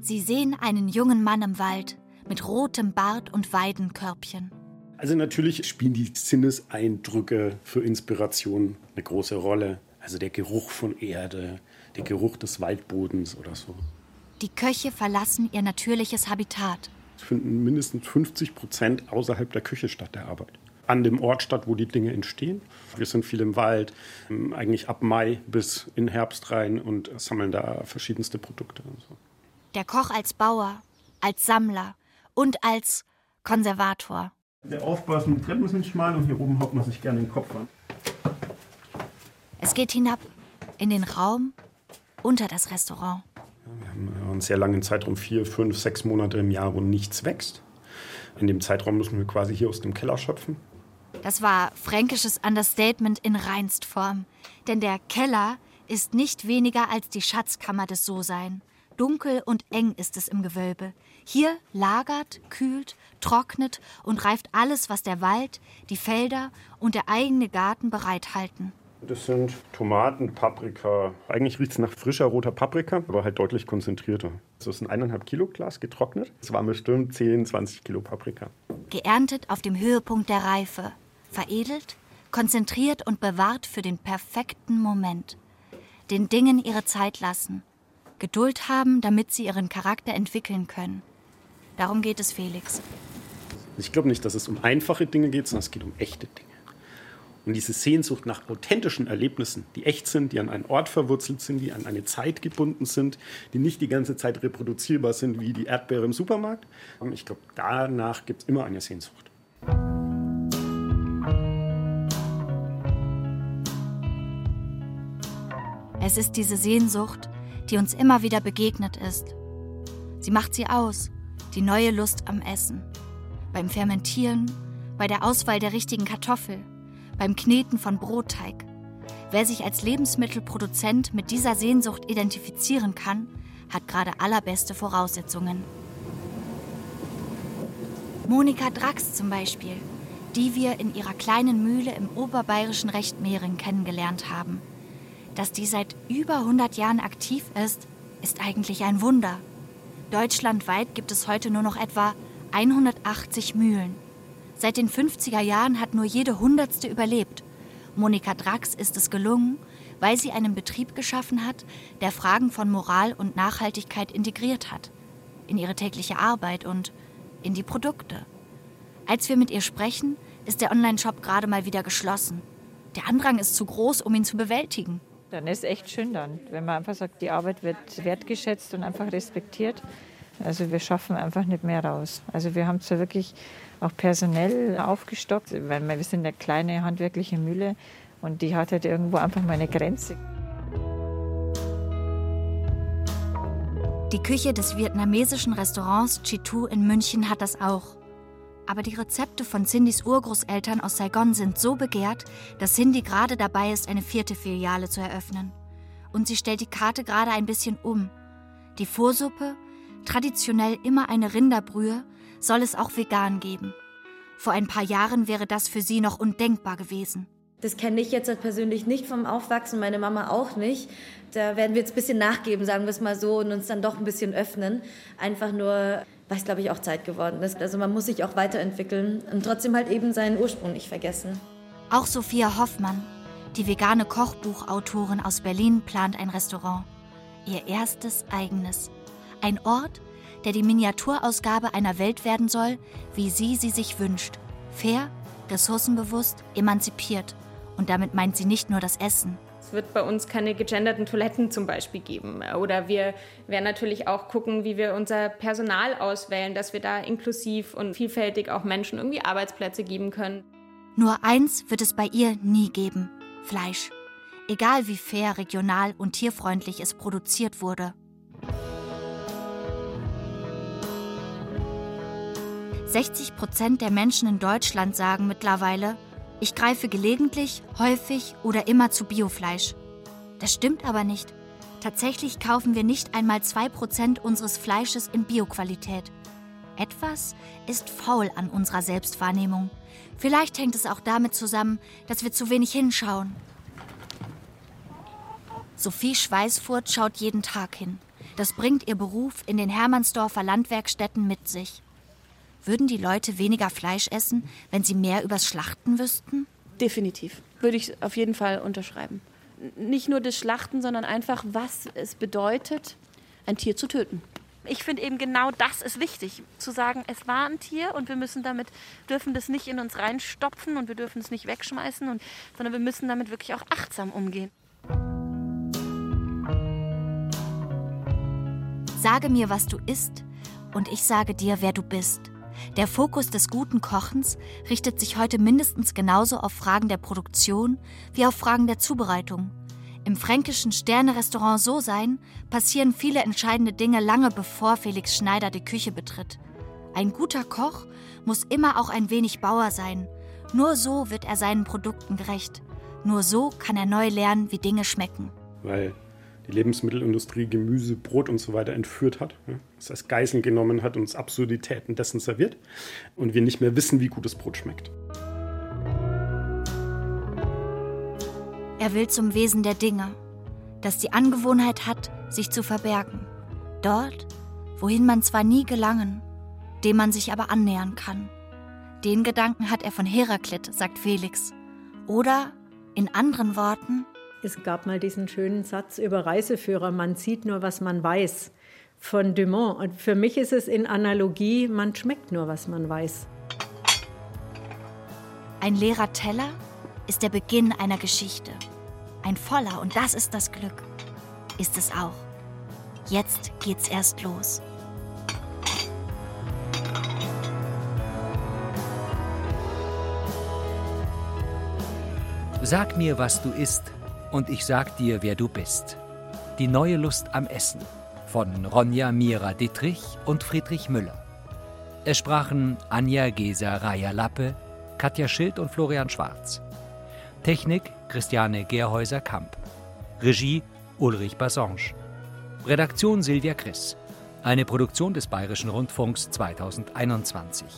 Sie sehen einen jungen Mann im Wald mit rotem Bart und Weidenkörbchen. Also natürlich spielen die Sinneseindrücke für Inspiration eine große Rolle. Also der Geruch von Erde, der Geruch des Waldbodens oder so. Die Köche verlassen ihr natürliches Habitat. Es finden mindestens 50 Prozent außerhalb der Küche statt der Arbeit. An dem Ort statt, wo die Dinge entstehen. Wir sind viel im Wald, ähm, eigentlich ab Mai bis in Herbst rein und sammeln da verschiedenste Produkte. Der Koch als Bauer, als Sammler und als Konservator. Der Aufbau ist mit Treppen sind schmal und hier oben haut man sich gerne den Kopf an. Es geht hinab in den Raum unter das Restaurant. Wir haben einen sehr langen Zeitraum, vier, fünf, sechs Monate im Jahr, wo nichts wächst. In dem Zeitraum müssen wir quasi hier aus dem Keller schöpfen. Das war fränkisches Understatement in reinst Form. Denn der Keller ist nicht weniger als die Schatzkammer des So-Sein. Dunkel und eng ist es im Gewölbe. Hier lagert, kühlt, trocknet und reift alles, was der Wald, die Felder und der eigene Garten bereithalten. Das sind Tomaten, Paprika. Eigentlich riecht es nach frischer roter Paprika, aber halt deutlich konzentrierter. Das ist ein eineinhalb Kilo Glas getrocknet. Das waren bestimmt 10, 20 Kilo Paprika. Geerntet auf dem Höhepunkt der Reife. Veredelt, konzentriert und bewahrt für den perfekten Moment. Den Dingen ihre Zeit lassen. Geduld haben, damit sie ihren Charakter entwickeln können. Darum geht es Felix. Ich glaube nicht, dass es um einfache Dinge geht, sondern es geht um echte Dinge. Und diese Sehnsucht nach authentischen Erlebnissen, die echt sind, die an einen Ort verwurzelt sind, die an eine Zeit gebunden sind, die nicht die ganze Zeit reproduzierbar sind wie die Erdbeere im Supermarkt. Ich glaube, danach gibt es immer eine Sehnsucht. Es ist diese Sehnsucht, die uns immer wieder begegnet ist. Sie macht sie aus, die neue Lust am Essen. Beim Fermentieren, bei der Auswahl der richtigen Kartoffel, beim Kneten von Brotteig. Wer sich als Lebensmittelproduzent mit dieser Sehnsucht identifizieren kann, hat gerade allerbeste Voraussetzungen. Monika Drax zum Beispiel, die wir in ihrer kleinen Mühle im oberbayerischen Rechtmehring kennengelernt haben. Dass die seit über 100 Jahren aktiv ist, ist eigentlich ein Wunder. Deutschlandweit gibt es heute nur noch etwa 180 Mühlen. Seit den 50er Jahren hat nur jede Hundertste überlebt. Monika Drax ist es gelungen, weil sie einen Betrieb geschaffen hat, der Fragen von Moral und Nachhaltigkeit integriert hat. In ihre tägliche Arbeit und in die Produkte. Als wir mit ihr sprechen, ist der Onlineshop gerade mal wieder geschlossen. Der Andrang ist zu groß, um ihn zu bewältigen. Dann ist echt schön dann, wenn man einfach sagt, die Arbeit wird wertgeschätzt und einfach respektiert. Also wir schaffen einfach nicht mehr raus. Also wir haben zwar wirklich auch personell aufgestockt, weil wir sind eine kleine handwerkliche Mühle und die hat halt irgendwo einfach mal eine Grenze. Die Küche des vietnamesischen Restaurants Chitu in München hat das auch. Aber die Rezepte von Cindys Urgroßeltern aus Saigon sind so begehrt, dass Cindy gerade dabei ist, eine vierte Filiale zu eröffnen. Und sie stellt die Karte gerade ein bisschen um. Die Vorsuppe, traditionell immer eine Rinderbrühe, soll es auch vegan geben. Vor ein paar Jahren wäre das für sie noch undenkbar gewesen. Das kenne ich jetzt persönlich nicht vom Aufwachsen, meine Mama auch nicht. Da werden wir jetzt ein bisschen nachgeben, sagen wir es mal so, und uns dann doch ein bisschen öffnen. Einfach nur, es, glaube ich, auch Zeit geworden ist. Also man muss sich auch weiterentwickeln und trotzdem halt eben seinen Ursprung nicht vergessen. Auch Sophia Hoffmann, die vegane Kochbuchautorin aus Berlin, plant ein Restaurant. Ihr erstes eigenes. Ein Ort, der die Miniaturausgabe einer Welt werden soll, wie sie sie sich wünscht. Fair, ressourcenbewusst, emanzipiert. Und damit meint sie nicht nur das Essen. Es wird bei uns keine gegenderten Toiletten zum Beispiel geben. Oder wir werden natürlich auch gucken, wie wir unser Personal auswählen, dass wir da inklusiv und vielfältig auch Menschen irgendwie Arbeitsplätze geben können. Nur eins wird es bei ihr nie geben: Fleisch. Egal wie fair, regional und tierfreundlich es produziert wurde. 60 Prozent der Menschen in Deutschland sagen mittlerweile, Ich greife gelegentlich, häufig oder immer zu Biofleisch. Das stimmt aber nicht. Tatsächlich kaufen wir nicht einmal 2% unseres Fleisches in Bioqualität. Etwas ist faul an unserer Selbstwahrnehmung. Vielleicht hängt es auch damit zusammen, dass wir zu wenig hinschauen. Sophie Schweißfurt schaut jeden Tag hin. Das bringt ihr Beruf in den Hermannsdorfer Landwerkstätten mit sich. Würden die Leute weniger Fleisch essen, wenn sie mehr übers Schlachten wüssten? Definitiv. Würde ich auf jeden Fall unterschreiben nicht nur das Schlachten, sondern einfach, was es bedeutet, ein Tier zu töten. Ich finde eben genau das ist wichtig, zu sagen, es war ein Tier und wir müssen damit, dürfen das nicht in uns reinstopfen und wir dürfen es nicht wegschmeißen, und, sondern wir müssen damit wirklich auch achtsam umgehen. Sage mir, was du isst, und ich sage dir, wer du bist. Der Fokus des guten Kochens richtet sich heute mindestens genauso auf Fragen der Produktion wie auf Fragen der Zubereitung. Im fränkischen Sterne-Restaurant So sein passieren viele entscheidende Dinge lange bevor Felix Schneider die Küche betritt. Ein guter Koch muss immer auch ein wenig Bauer sein. Nur so wird er seinen Produkten gerecht. Nur so kann er neu lernen, wie Dinge schmecken. Weil die Lebensmittelindustrie Gemüse, Brot und so weiter entführt hat, ja, es als Geiseln genommen hat und uns Absurditäten dessen serviert und wir nicht mehr wissen, wie gutes Brot schmeckt. Er will zum Wesen der Dinge, das die Angewohnheit hat, sich zu verbergen. Dort, wohin man zwar nie gelangen, dem man sich aber annähern kann. Den Gedanken hat er von Heraklit, sagt Felix. Oder, in anderen Worten, es gab mal diesen schönen Satz über Reiseführer, man sieht nur, was man weiß, von Dumont. Und für mich ist es in Analogie, man schmeckt nur, was man weiß. Ein leerer Teller ist der Beginn einer Geschichte. Ein voller, und das ist das Glück, ist es auch. Jetzt geht's erst los. Sag mir, was du isst, und ich sag dir, wer du bist. Die neue Lust am Essen von Ronja Mira Dittrich und Friedrich Müller. Es sprachen Anja Geser Raya Lappe, Katja Schild und Florian Schwarz. Technik Christiane Gerhäuser-Kamp. Regie Ulrich Bassange. Redaktion Silvia Chris. Eine Produktion des Bayerischen Rundfunks 2021.